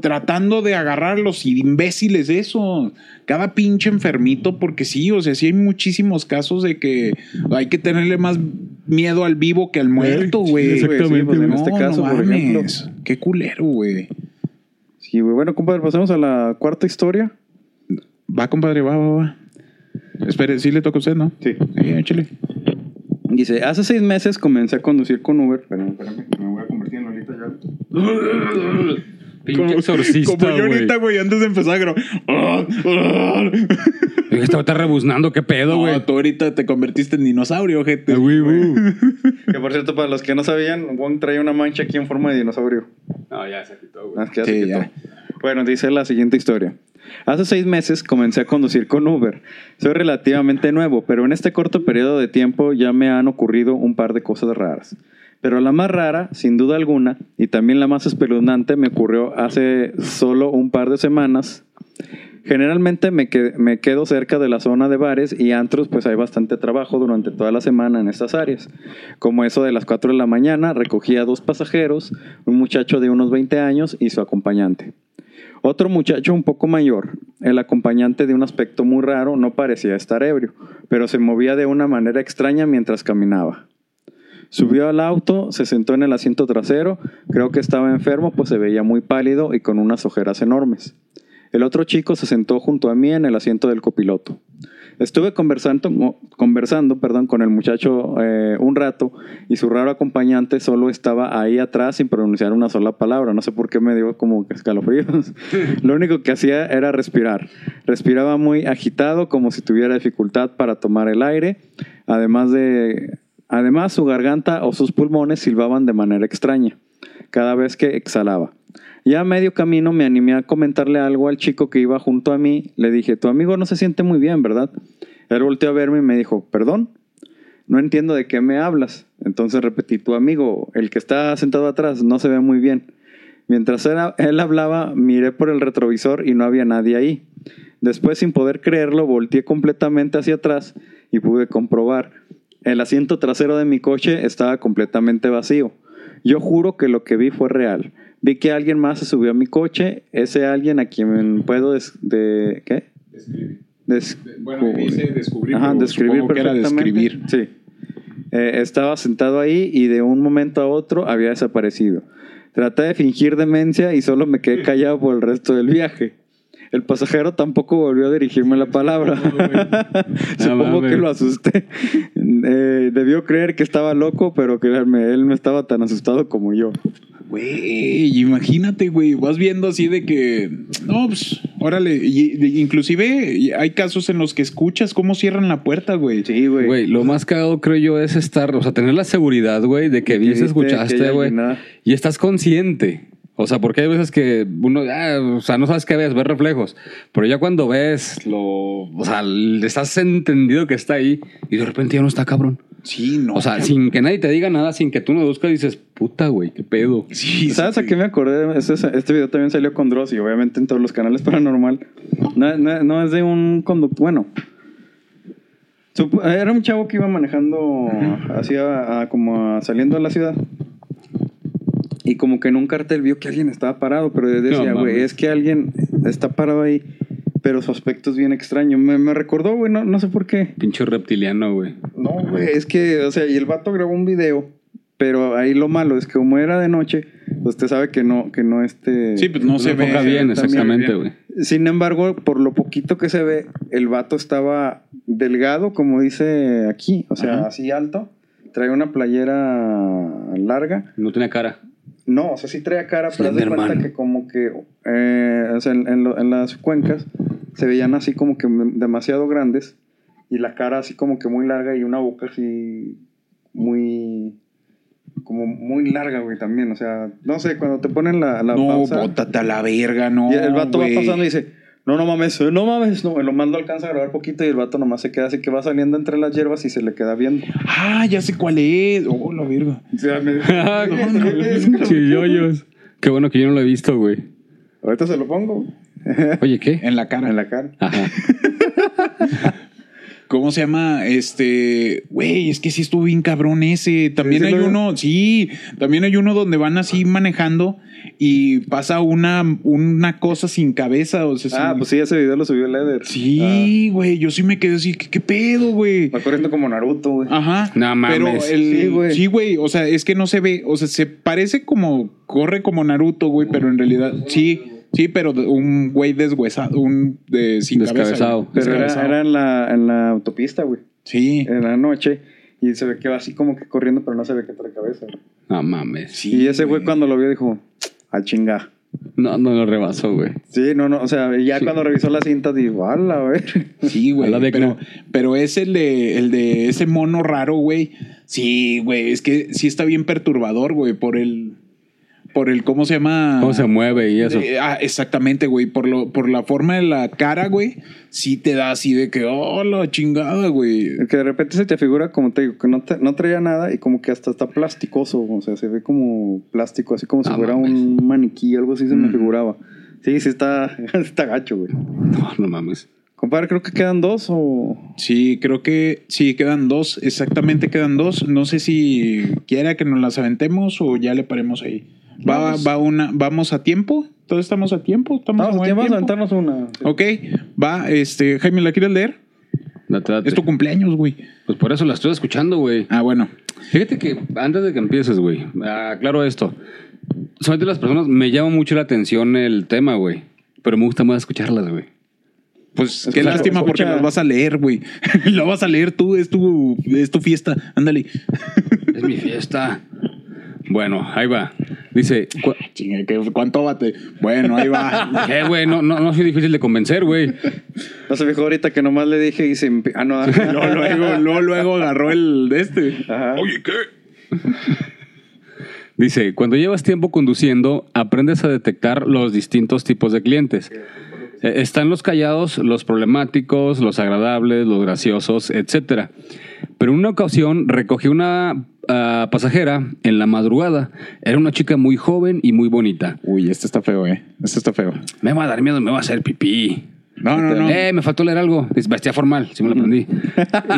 tratando de agarrar a los imbéciles de eso. Cada pinche enfermito, porque sí, o sea, sí hay muchísimos casos de que hay que tenerle más miedo al vivo que al muerto, güey. sí, güey, sí, pues, en No, este caso, no por ejemplo. Qué culero, güey. Sí, güey. Bueno, compadre, pasemos a la cuarta historia. Va, compadre, va, va, va. Espere, sí le toca a usted, ¿no? Sí. Eh, échale. Dice, hace seis meses comencé a conducir con Uber. Espérame, espérame, me voy a convertir en Lolita ya. Pinche exorcista, Como yo güey. ahorita, güey, antes de empezar, Este está rebuznando, qué pedo, güey. No, tú ahorita te convertiste en dinosaurio, gente. Ah. [laughs] Que por cierto, para los que no sabían, Wong traía una mancha aquí en forma de dinosaurio. No, ya se quitó, güey. es que ya se Sí, quitó. ya. Bueno, dice la siguiente historia. Hace seis meses comencé a conducir con Uber. Soy relativamente nuevo, pero en este corto periodo de tiempo ya me han ocurrido un par de cosas raras. Pero la más rara, sin duda alguna, y también la más espeluznante, me ocurrió hace solo un par de semanas. Generalmente me, me quedo cerca de la zona de bares y antros, pues hay bastante trabajo durante toda la semana en estas áreas. Como eso de las 4 de la mañana, recogí a dos pasajeros, un muchacho de unos 20 años y su acompañante. Otro muchacho un poco mayor, el acompañante de un aspecto muy raro, no parecía estar ebrio, pero se movía de una manera extraña mientras caminaba. Subió al auto, se sentó en el asiento trasero, creo que estaba enfermo, pues se veía muy pálido y con unas ojeras enormes. El otro chico se sentó junto a mí en el asiento del copiloto. Estuve conversando, conversando perdón, con el muchacho eh, un rato y su raro acompañante solo estaba ahí atrás sin pronunciar una sola palabra. No sé por qué me dio como escalofríos. [laughs] Lo único que hacía era respirar. Respiraba muy agitado, como si tuviera dificultad para tomar el aire. Además de, además su garganta o sus pulmones silbaban de manera extraña cada vez que exhalaba. Ya a medio camino me animé a comentarle algo al chico que iba junto a mí. Le dije, tu amigo no se siente muy bien, ¿verdad? Él volteó a verme y me dijo, perdón, no entiendo de qué me hablas. Entonces repetí, tu amigo, el que está sentado atrás, no se ve muy bien. Mientras él, hablaba, miré por el retrovisor y no había nadie ahí. Después, sin poder creerlo, volteé completamente hacia atrás y pude comprobar. El asiento trasero de mi coche estaba completamente vacío. Yo juro que lo que vi fue real. Vi que alguien más se subió a mi coche, ese alguien a quien puedo des- de ¿qué? Des- Bueno, dice descubrir. Ajá, describir supongo que era perfectamente. describir. Sí. Eh, estaba sentado ahí y de un momento a otro había desaparecido. Traté de fingir demencia y solo me quedé callado por el resto del viaje. El pasajero tampoco volvió a dirigirme la palabra. [laughs] Supongo que lo [laughs] asusté. Eh, debió creer que estaba loco, pero créanme, él no estaba tan asustado como yo. Güey, imagínate, güey, vas viendo así de que, no, pues, órale, y- inclusive hay casos en los que escuchas cómo cierran la puerta, güey. Sí, güey. Güey, lo más cagado creo yo es estar, o sea, tener la seguridad, güey, de que viste que escuchaste, güey, y estás consciente. O sea, porque hay veces que uno, ah, o sea, no sabes qué ves, ves reflejos, pero ya cuando ves lo, o sea, le estás entendido que está ahí y de repente ya no está cabrón. Sí, no. O sea, sin que nadie te diga nada, sin que tú no buscas, dices, puta, güey, qué pedo. sí, ¿Sabes sí, a qué me acordé? Este, este video también salió con Dross y obviamente en todos los canales [laughs] paranormal. No, no- no es de un conductor. Bueno, era un chavo que iba manejando hacia a- como a- saliendo a la ciudad. Y como que en un cartel vio que alguien estaba parado, pero yo decía, güey, es que alguien está parado ahí, pero su aspecto es bien extraño. Me, me recordó, güey, no, no sé por qué. Pinche reptiliano, güey. No, güey, es que, o sea, y el vato grabó un video, pero ahí lo malo es que como era de noche, usted sabe que no, que no este... Sí, pues no se ve bien, exactamente, güey. Sin embargo, por lo poquito que se ve, el vato estaba delgado, como dice aquí, o sea, Ajá. así alto. Trae una playera larga. No tenía cara. No, o sea, sí traía cara, pero haz de cuenta que como que, eh, o sea, en, en lo- en las cuencas se veían así como que demasiado grandes y la cara así como que muy larga y una boca así muy, como muy larga, güey, también. O sea, no sé, cuando te ponen la, la No, pausa bótate a la verga, no. y el vato va pasando y dice, no, no mames, eh, no mames, no, lo mando alcanza a grabar poquito y el vato nomás se queda así que va saliendo entre las hierbas y se le queda viendo. Ah, ya sé cuál es. Oh, la verga. O sea, me- [laughs] [laughs] Chilloyos. Qué bueno que yo no lo he visto, güey. Ahorita se lo pongo Oye, ¿qué? En la cara. en la cara. Ajá. [laughs] ¿Cómo se llama? Este, güey, es que sí estuvo bien cabrón ese. También hay lo uno, sí, también hay uno donde van así manejando y pasa una, una cosa sin cabeza. O sea, Ah, sin- pues sí, ese video lo subió el Eder. Sí, güey, yo sí me quedé así, ¿qué, qué pedo, güey? Va corriendo como Naruto, güey. Ajá. No mames. Pero el, Sí, güey. sí, güey. O sea, es que no se ve. O sea, se parece como. Corre como Naruto, güey. Pero en realidad. Sí. Sí, pero un güey deshuesado. Un de sin Descabezado. cabeza, güey. Pero era, Descabezado. era en, la, en la autopista, güey. Sí. En la noche. Y se ve que va así como que corriendo, pero no se ve que trae cabeza. güey. No mames. Sí, y ese güey cuando lo vio dijo, al chinga. No, no lo rebaso, güey. Sí, no, no, o sea, ya Sí. cuando revisó la cinta dijo, ala, güey. Sí, güey. Pero, pero es el de, el de ese mono raro, güey. Sí, güey. Es que sí está bien perturbador, güey. Por el. Por el. ¿Cómo se llama? Cómo se mueve y eso. Eh, ah, exactamente, güey. Por, lo, por la forma de la cara, güey. Sí te da así de que, oh, la chingada, güey. Que de repente se te figura, como te digo, que no, te- no traía nada y como que hasta está plasticoso. O sea, se ve como plástico, así como si Ah, fuera mames. un maniquí, algo así se me Mm. figuraba. Sí, sí está, [laughs] está gacho, güey. No, no mames. Compadre, creo que quedan dos o... Sí, creo que sí, quedan dos. Exactamente quedan dos. No sé si quiera que nos las aventemos o ya le paremos ahí. Va, No, pues- va una, vamos a tiempo. Todos estamos a tiempo. Estamos Vamos, a ya vamos a tiempo? aventarnos una. Ok, va, este, Jaime, ¿la quieres leer? Date, date. Es tu cumpleaños, güey. Pues por eso la estoy escuchando, güey. Ah, bueno. Fíjate que antes de que empieces, güey, aclaro esto. Solamente las personas me llama mucho la atención el tema, güey. Pero me gusta más escucharlas, güey. Pues qué lástima porque las vas a leer, güey. [laughs] Lo vas a leer tú, es tu, es tu fiesta. Ándale. Es mi fiesta. Bueno, ahí va. Dice, cu- ¿qué- ¿cuánto bate? Bueno, ahí va. [laughs] eh, güey, no, no, no soy difícil de convencer, güey. No se fijó ahorita que nomás le dije y se... Ah, no. [laughs] luego, luego, luego, luego agarró el de este. Ajá. Oye, ¿qué? Dice, cuando llevas tiempo conduciendo, aprendes a detectar los distintos tipos de clientes. Eh, Están los callados, los problemáticos, los agradables, los graciosos, etcétera. Pero en una ocasión recogí una ah, pasajera en la madrugada. Era una chica muy joven y muy bonita. Uy, este está feo, eh. Este está feo. Me va a dar miedo, me va a hacer pipí. No, no, no. Eh, me faltó leer algo. Dice, vestía formal, sí me lo aprendí.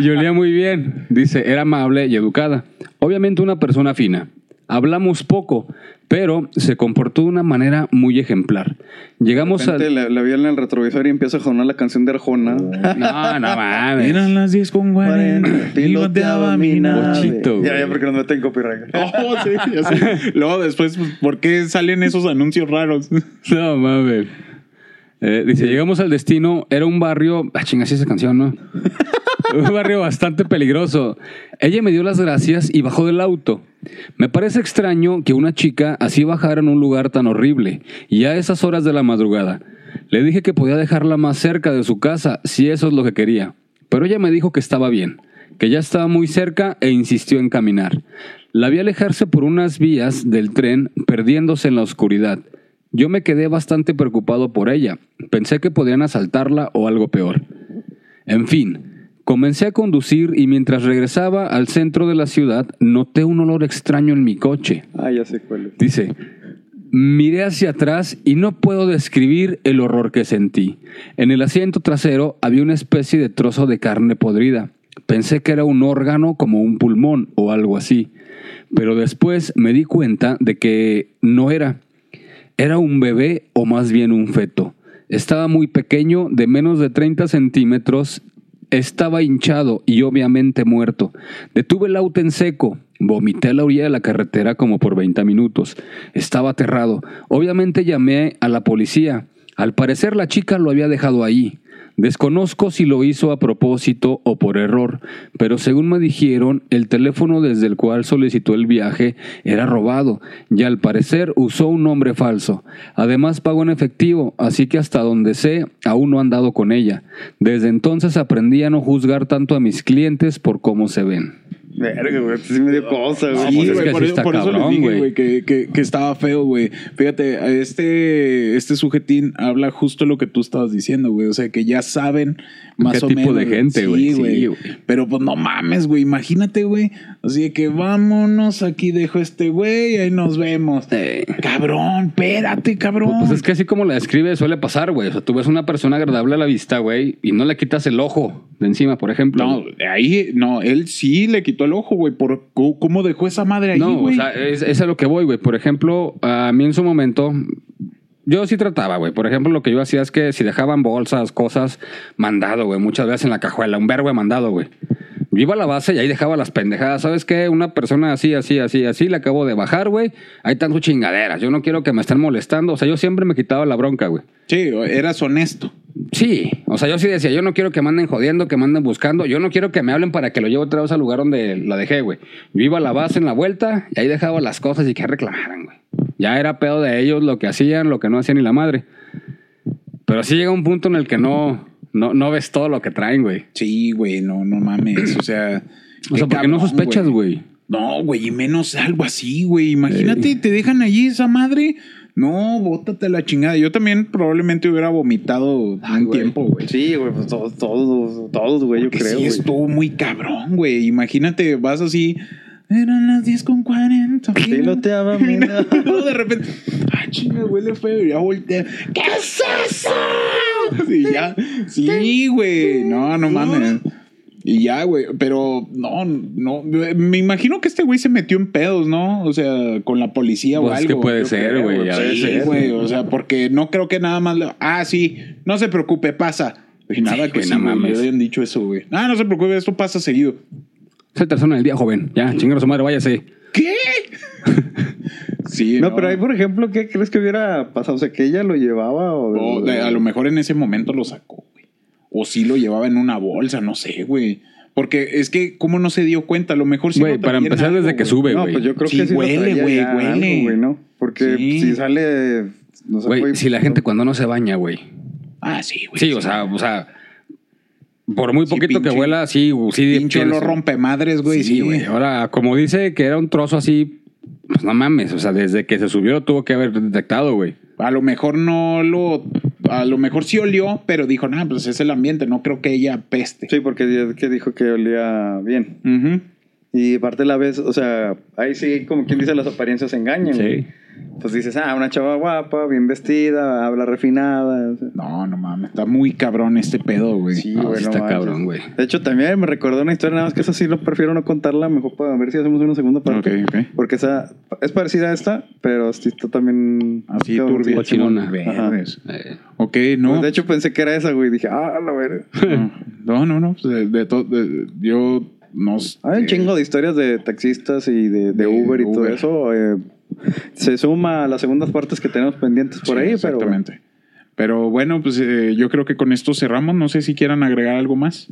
y olía muy bien. Dice, era amable y educada. Obviamente una persona fina. Hablamos poco, pero se comportó de una manera muy ejemplar. Llegamos De repente al... le, le vi en el retrovisor y empieza a sonar la canción de Arjona. No, no [laughs] mames. Eran las 10 con 40. piloteaba mi nave. Ya, ya, porque nos meten copyright. [laughs] Oh, sí, ya sé. Luego después, pues, ¿por qué salen esos anuncios raros? [laughs] No mames. Eh, dice, llegamos al destino, era un barrio, ah, chinga, sí esa canción, ¿no? un barrio bastante peligroso. Ella me dio las gracias y bajó del auto. Me parece extraño que una chica así bajara en un lugar tan horrible y a esas horas de la madrugada. Le dije que podía dejarla más cerca de su casa si eso es lo que quería, pero ella me dijo que estaba bien, que ya estaba muy cerca e insistió en caminar. La vi alejarse por unas vías del tren, perdiéndose en la oscuridad. Yo me quedé bastante preocupado por ella. Pensé que podían asaltarla o algo peor. En fin, comencé a conducir y mientras regresaba al centro de la ciudad noté un olor extraño en mi coche. Ah, ya sé cuál es. Dice, miré hacia atrás y no puedo describir el horror que sentí. En el asiento trasero había una especie de trozo de carne podrida. Pensé que era un órgano como un pulmón o algo así. Pero después me di cuenta de que no era. Era un bebé o más bien un feto. Estaba muy pequeño, de menos de 30 centímetros. Estaba hinchado y obviamente muerto. Detuve el auto en seco. Vomité la orilla de la carretera como por 20 minutos. Estaba aterrado. Obviamente llamé a la policía. Al parecer la chica lo había dejado ahí. Desconozco si lo hizo a propósito o por error, pero según me dijeron, el teléfono desde el cual solicitó el viaje era robado y al parecer usó un nombre falso. Además pagó en efectivo, así que hasta donde sé, aún no han dado con ella. Desde entonces aprendí a no juzgar tanto a mis clientes por cómo se ven. Verga, güey. Sí me dio cosa, güey. pues es que por, sí eso les dije, güey. que, que, que estaba feo, güey. Fíjate, este, este sujetín habla justo lo que tú estabas diciendo, güey. O sea, que ya saben más ¿Qué o tipo menos. de gente, güey? Sí, güey. güey. Pero pues no mames, güey. Imagínate, güey. Así de que vámonos, aquí dejo este güey, ahí nos vemos. Cabrón, espérate, cabrón. Pues es que así como la describe suele pasar, güey. O sea, tú ves una persona agradable a la vista, güey, y no le quitas el ojo de encima, por ejemplo. No, ahí, no, él sí le quitó el ojo, güey. Por cómo dejó esa madre ahí, No, o güey. sea, es, es a lo que voy, güey. Por ejemplo, a mí en su momento, yo sí trataba, güey. Por ejemplo, lo que yo hacía es que si dejaban bolsas, cosas, mandado, güey. Muchas veces en la cajuela, un verbo mandado, güey. Yo iba a la base y ahí dejaba las pendejadas. ¿Sabes qué? Una persona así, así, así, así, le acabo de bajar, güey. Hay tanto chingaderas. Yo no quiero que me estén molestando. O sea, yo siempre me quitaba la bronca, güey. Sí, eras honesto. Sí, o sea, yo sí decía, yo no quiero que me anden jodiendo, que me anden buscando, yo no quiero que me hablen para que lo lleve otra vez al lugar donde la dejé, güey. Yo iba a la base en la vuelta y ahí dejaba las cosas y que reclamaran, güey. Ya era pedo de ellos lo que hacían, lo que no hacían ni la madre. Pero sí llega un punto en el que no, no, no ves todo lo que traen, güey. Sí, güey, no, no mames. O sea. [clears throat] O sea, ¿por qué no sospechas, güey? No, güey, y menos algo así, güey. Imagínate, te dejan allí esa madre. No, bótate la chingada. Yo también probablemente hubiera vomitado un güey. tiempo, güey. Sí, güey, pues todos, todos, todos, güey, yo Porque creo. sí güey. estuvo muy cabrón, güey. Imagínate, vas así. Eran las 10 con 40. Piloteaba mi Mira, nave. luego de repente, ay, chinga, huele feo. Y ya voltea. ¿Qué es eso? [laughs] Y ya, sí, güey. No, no mames. Y ya, güey. Pero no, no. Me imagino que este güey se metió en pedos, ¿no? O sea, con la policía o Pues algo. que puede ser, güey, a Sí, güey. O sea, porque no creo que nada más. le- Ah, sí. No se preocupe, pasa. Y nada Sí, que no mames. le habían dicho eso, güey. Ah, no se preocupe, esto pasa seguido. Es el tercero del día, joven. Ya, chingado su madre, váyase. ¿Qué? [laughs] sí, No, pero ahí, por ejemplo, ¿qué crees que hubiera pasado? O sea, que ella lo llevaba o... O de- a lo mejor en ese momento lo sacó, güey. O sí lo llevaba en una bolsa, no sé, güey. Porque es que, ¿cómo no se dio cuenta? A lo mejor sí Güey, lo para empezar algo, desde que güey. sube, No, güey. pues yo creo Sí, que sí lo huele, traía güey, huele. algo, güey, ¿no? Porque Sí. si sale... No sé, Güey, güey, si la gente cuando no se baña, güey. Ah, sí, güey. Sí, o sea, o sea, por muy Sí, poquito que huela, sí, sí. Lo rompe madres, güey. Sí, güey. Ahora, como dice que era un trozo así, pues no mames, o sea, desde que se subió tuvo que haber detectado, güey. A lo mejor no lo. A lo mejor sí olió, pero dijo, nah, pues es el ambiente, no creo que ella peste. Sí, porque ya que dijo que olía bien. Ujú. Y aparte la ves, o sea, ahí sí, como quien dice, las apariencias engañan. Sí. Pues dices, ah, una chava guapa, bien vestida, habla refinada. o sea. No, no mames. Está muy cabrón este pedo, güey. Sí, No, güey, no está cabrón, güey. De hecho, también me recordó una historia, nada más que esa sí no prefiero no contarla, mejor para ver si hacemos una segunda parte. Ok, ok. Porque esa es parecida a esta, pero sí está también... Así como- turbia. Verdes. Eh, Ok, no. Pues, de hecho, pensé que era esa, güey. Dije, ah, la verga. [laughs] No, no, no. pues, De, de de- yo Hay un chingo de historias de taxistas y de, de de Uber y todo eso. eh, se suma a las segundas partes que tenemos pendientes por Sí, ahí. Exactamente. Pero bueno, pues eh, yo creo que con esto cerramos. No sé si quieran agregar algo más.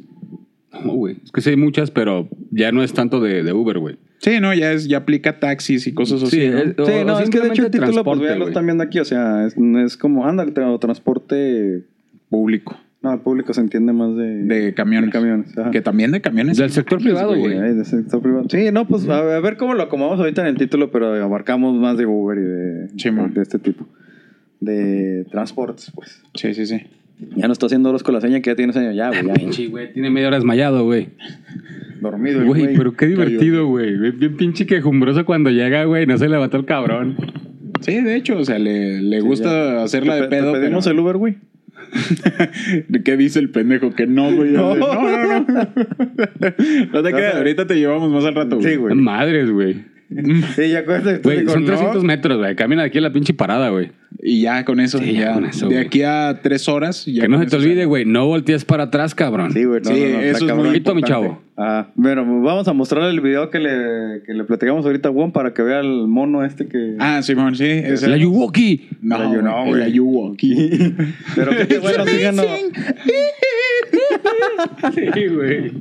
No, güey. Es que sí hay muchas, pero ya no es tanto de, de Uber, güey. Sí, no, ya es, ya aplica taxis y cosas así. Sí, ¿no? es- Sí, o no, es que de hecho el título, pues ya lo están viendo aquí, o sea, es, es como, ándale, tra- transporte... público. No, el público se entiende más de... De camiones. de camiones, ajá. Que también de camiones. Del sector privado, güey. Ay, de sector privado. Sí, no, pues a ver, a ver cómo lo acomodamos ahorita en el título, pero abarcamos más de Uber y de, Sí, man. de este tipo. De transportes, pues. Sí, sí, sí. Ya no está haciendo los con la seña que ya tiene seña. Ya, güey. Pinche, güey. Tiene media hora desmayado, güey. Dormido Güey, güey. pero qué divertido, güey. Bien, pinche quejumbroso cuando llega, güey. No se levantó el cabrón. Sí, de hecho, o sea, le, le Sí, gusta ya. hacerla Te de pedo. pedimos pero- el Uber, güey. [laughs] ¿Qué dice el pendejo? Que no, güey. No. No, no, no. [laughs] No te creas, ahorita te llevamos más al rato, güey. Sí, güey. Madres, güey. [laughs] Sí, ya acuérdate. tú Güey, son no. 300 metros, güey. Camina de aquí a la pinche parada, güey. Y ya con eso, Sí, ya ya. con eso, de aquí a tres horas. Ya Que no se te olvide, güey. No voltees para atrás, cabrón. Sí, güey. No, Sí, no, no, está eso es cabrón. muy mi chavo. Ah, bueno, vamos a mostrarle el video que le, que le platicamos ahorita a Juan para que vea el mono este que... Ah, Simón, sí. ese- La Yuwoki. No, La no, güey. güey. La Yuwoki. Pero que bueno, [laughs] síganos. Sí, güey.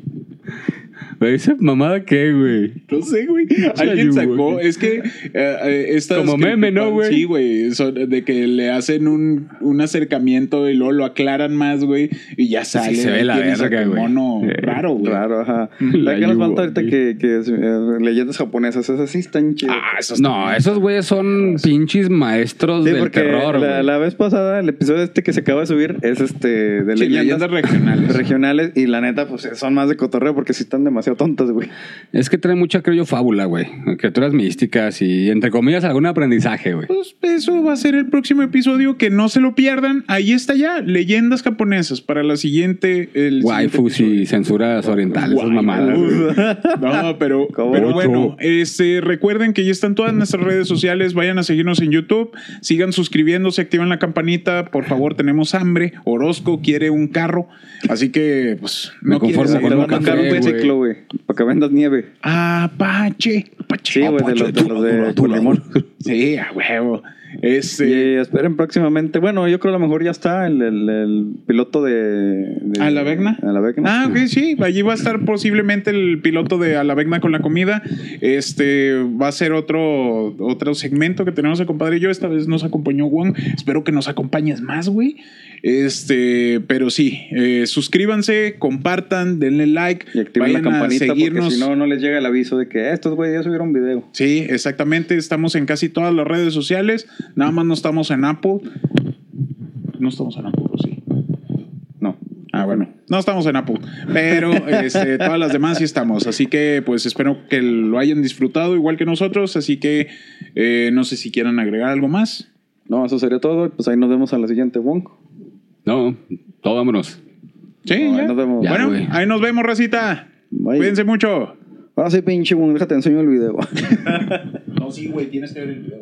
¿Esa mamada qué, güey? No sé, güey. Alguien sacó. Es que. eh, eh, estas Como meme, ¿no, güey? Sí, güey. De que le hacen un, un acercamiento y luego lo aclaran más, güey. Y ya sale. se ve la verga, güey. mono Eh, raro, güey. Raro, ajá. La La que nos falta ahorita que, que es, eh, leyendas japonesas, esas sí están chidas. Ah, esos No, esos güeyes son pinches maestros Sí, del porque terror, la, güey. la vez pasada, el episodio este que se acaba de subir es este de Sí, leyendas, leyendas regionales. regionales y la neta, pues son más de cotorreo porque sí están demasiado tontas, güey. Es que trae mucha, creo yo, fábula, güey. Criaturas místicas y, entre comillas, algún aprendizaje, güey. Pues eso va a ser el próximo episodio. Que no se lo pierdan. Ahí está ya. Leyendas japonesas para la siguiente. El Waifus siguiente y censuras orientales, esas mamadas. No, pero, [laughs] pero bueno, este, recuerden que ya están todas nuestras redes sociales. Vayan a seguirnos en YouTube. Sigan suscribiéndose, activen la campanita. Por favor, tenemos hambre. Orozco quiere un carro. Así que, pues, Me no conformo con un un café. Para que vendas nieve. Apache. Apache. Sí, güey, de los de, los de. Sí, a huevo. Este. Y esperen próximamente. Bueno, yo creo que a lo mejor ya está el, el- el piloto de, de- ¿A la Vecna? A la Vecna. Ah, ok, sí. Allí va a estar posiblemente el piloto de A la Vecna con la comida. Este va a ser otro, otro segmento que tenemos a compadre y yo. Esta vez nos acompañó Juan. Espero que nos acompañes más, güey. Este, pero sí, eh, suscríbanse, compartan, denle like, Y activen la vayan a campanita porque seguirnos. si no, no les llega el aviso de que "Eh, estos güeyes ya subieron video. Sí, exactamente. Estamos en casi todas las redes sociales. Nada más no estamos en Apple. No estamos en Apple, ¿o sí? No. Ah, bueno. No estamos en Apple, pero este, todas las demás sí estamos. Así que, pues, espero que lo hayan disfrutado igual que nosotros. Así que, eh, no sé si quieran agregar algo más. No, eso sería todo. Pues ahí nos vemos a la siguiente, Wonk. No, todo vámonos. Sí, No, ya. ahí nos vemos. Ya, bueno, güey. ahí nos vemos, racita. Bye. Cuídense mucho. Ahora sí, pinche Wonk, déjate enseño el video. [laughs] No, sí, güey, tienes que ver el video.